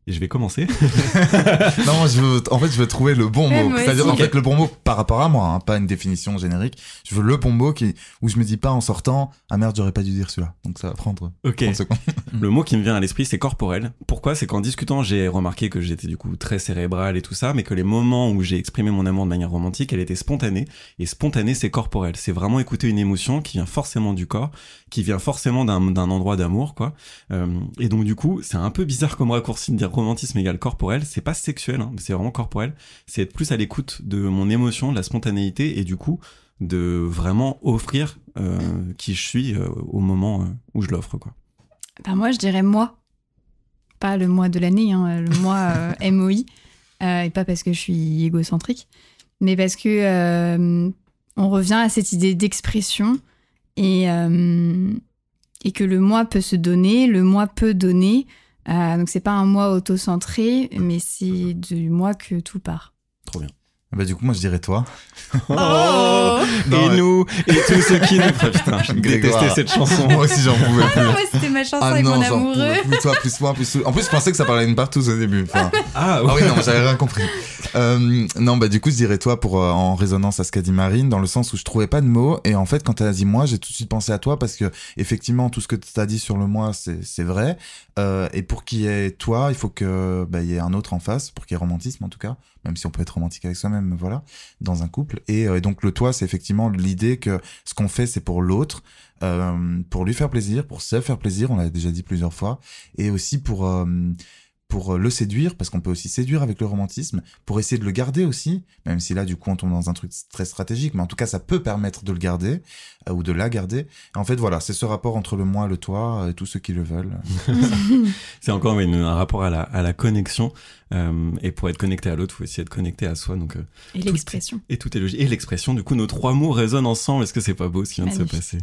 Et je vais commencer. non, moi, je veux, en fait, je veux trouver le bon Ouais, mot. C'est-à-dire, en fait, le bon mot par rapport à moi, hein, pas une définition générique. Je veux le bon mot qui, où je me dis pas en sortant, ah merde, j'aurais pas dû dire celui-là. Donc, ça va prendre Ok. 30 secondes. Le mot qui me vient à l'esprit, c'est corporel. Pourquoi? C'est qu'en discutant, j'ai remarqué que j'étais du coup très cérébral et tout ça, mais que les moments où j'ai exprimé mon amour de manière romantique, elle était spontanée. Et spontanée, c'est corporel. C'est vraiment écouter une émotion qui vient forcément du corps, qui vient forcément d'un d'un endroit d'amour, quoi. Euh, et donc du coup, c'est un peu bizarre comme raccourci de dire romantisme égale corporel. C'est pas sexuel, hein, c'est vraiment corporel. C'est être plus à l'écoute de mon émotion, de la spontanéité, et du coup de vraiment offrir euh, qui je suis euh, au moment euh, où je l'offre, quoi. Ben, moi, je dirais moi. Pas le mois de l'année, hein, le mois euh, MOI. Euh, et pas parce que je suis égocentrique, mais parce que on revient à cette idée d'expression et, et que le moi peut se donner, le moi peut donner. Euh, donc c'est pas un moi autocentré, mais c'est du moi que tout part. Trop bien. Bah du coup moi je dirais toi. Oh Non, et nous, et tous ceux qui nous. Ah, putain, je détestais cette chanson. Moi aussi j'en pouvais plus. Moi, c'était ma chanson Ah avec non, mon amoureux. plus. Toi, plus moi, plus. En plus, je pensais que ça parlait d'une partouze au début. Enfin, Ah, ah oui, non, j'avais rien compris. Euh, non, bah du coup, je dirais toi pour euh, en résonance à ce qu'a dit Marine, dans le sens où je trouvais pas de mots. Et en fait, quand elle a dit moi, j'ai tout de suite pensé à toi parce que effectivement, tout ce que tu as dit sur le moi, c'est c'est vrai. Euh, et pour qu'il y ait toi, il faut que bah, il y ait un autre en face, pour qu'il y ait romantisme en tout cas, même si on peut être romantique avec soi-même, voilà, dans un couple. Et, euh, donc le toi, c'est effectivement l'idée que ce qu'on fait, c'est pour l'autre. euh, pour lui faire plaisir, pour se faire plaisir, on l'a déjà dit plusieurs fois, et aussi pour euh, pour le séduire, parce qu'on peut aussi séduire avec le romantisme, pour essayer de le garder aussi, même si là, du coup, on tombe dans un truc très stratégique, mais en tout cas, ça peut permettre de le garder, euh, ou de la garder. En fait, voilà, c'est ce rapport entre le moi, le toi, et tous ceux qui le veulent. C'est encore une- un rapport à la, à la connexion. euh, et pour être connecté à l'autre, il faut aussi être connecté à soi. Donc, euh, Et l'expression. et tout est logique. Et l'expression, du coup, nos trois mots résonnent ensemble. Est-ce que c'est pas beau ce qui vient de se passer?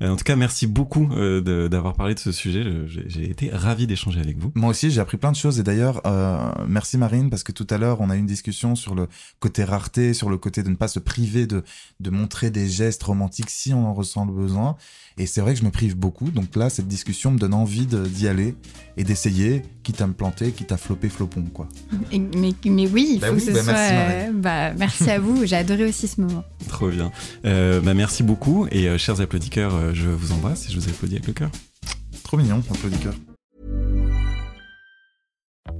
Euh, En tout cas, merci beaucoup euh, de- d'avoir parlé de ce sujet. Je- J'ai j'ai été ravi d'échanger avec vous. Moi aussi, j'ai appris plein de choses. Et d'ailleurs, euh, merci Marine, parce que tout à l'heure, on a eu une discussion sur le côté rareté, sur le côté de ne pas se priver de, de montrer des gestes romantiques si on en ressent le besoin. Et c'est vrai que je me prive beaucoup. Donc là, cette discussion me donne envie d'y aller et d'essayer, quitte à me planter, quitte à flopper flopon, quoi. Et- mais, mais oui, il Bah faut oui, que ce bah soit. merci, euh, bah, merci à vous. J'ai adoré aussi ce moment. Trop bien. Euh, bah, merci beaucoup. Et euh, chers applaudisseurs, je vous embrasse et je vous applaudis avec le cœur. Trop mignon, applaudisseur.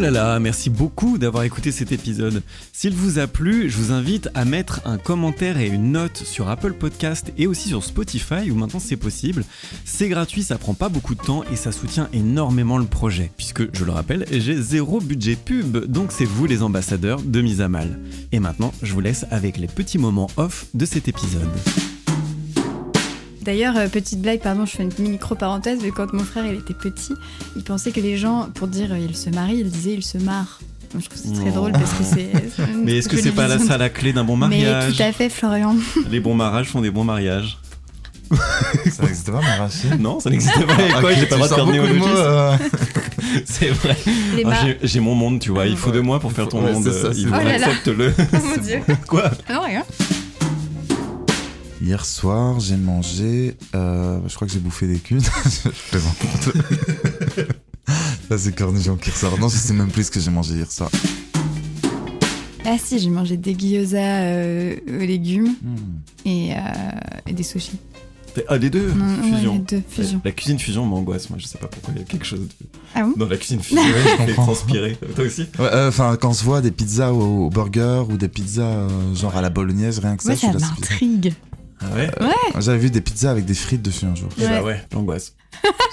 là là, merci beaucoup d'avoir écouté cet épisode. S'il vous a plu, je vous invite à mettre un commentaire et une note sur Apple Podcast et aussi sur Spotify où maintenant c'est possible. C'est gratuit, ça prend pas beaucoup de temps et ça soutient énormément le projet. Puisque, je le rappelle, j'ai zéro budget pub, donc c'est vous les ambassadeurs de Mise à Mal. Et maintenant, je vous laisse avec les petits moments off de cet épisode. D'ailleurs, euh, petite blague, pardon, je fais une micro-parenthèse, mais quand mon frère il était petit, il pensait que les gens, pour dire euh, il se marie, ils disaient il se marre. Moi, je trouve que c'est très drôle parce que c'est. Mais est-ce que c'est pas la, ça la clé d'un bon Mais mariage tout à fait, Florian. Les bons mariages font des bons mariages. Ça n'existe pas, m'arracher. Non, ça n'existait pas quoi, j'ai pas le droit de faire néologisme. euh, C'est vrai. Ah, j'ai- mon monde, tu vois. Il faut de moi pour faire ton Ouais, monde. ça, euh, vrai. Oh accepte-le. Oh mon dieu. Quoi? Non, rien. Hier soir, j'ai mangé. euh, je crois que j'ai bouffé des culs. je plaisante. Ça, c'est Cornichon qui ressort. Non, je sais même plus ce que j'ai mangé hier soir. Ah si, j'ai mangé des gyoza euh, aux légumes Hmm. et, euh, et des sushis. Ah, les deux Non, ouais, Fusion. les deux, fusion. La cuisine fusion m'angoisse, moi je sais pas pourquoi il y a quelque chose de... Ah bon dans la cuisine fusion je comprends. transpirer. Toi aussi Ouais, euh, Enfin, quand on se voit des pizzas au, au burger ou des pizzas euh, genre à la bolognaise, rien que ça, Ouais, ça là. bizarre. m'intrigue. Ah ouais J'avais vu des pizzas avec des frites dessus un jour. Eh bah Ouais. ouais, j'angoisse.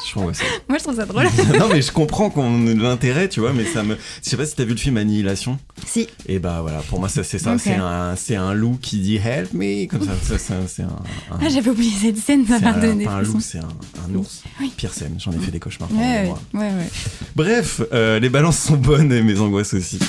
Je suis angoissé. Moi, je trouve ça drôle. non mais je comprends qu'on ait de l'intérêt, tu vois, mais ça me... Je sais pas si t'as vu le film Annihilation si. Et bah voilà, pour moi ça c'est ça, c'est un, c'est un loup qui dit help me, comme ça, ça, ça, c'est un... un- Ah, j'avais oublié cette scène, ça m'a donné pas un loup, c'est un, un ours. Oui. Pire scène, j'en ai fait des cauchemars. pendant des Ouais, mois. ouais, ouais, ouais. Bref, euh, les balances sont bonnes et mes angoisses aussi.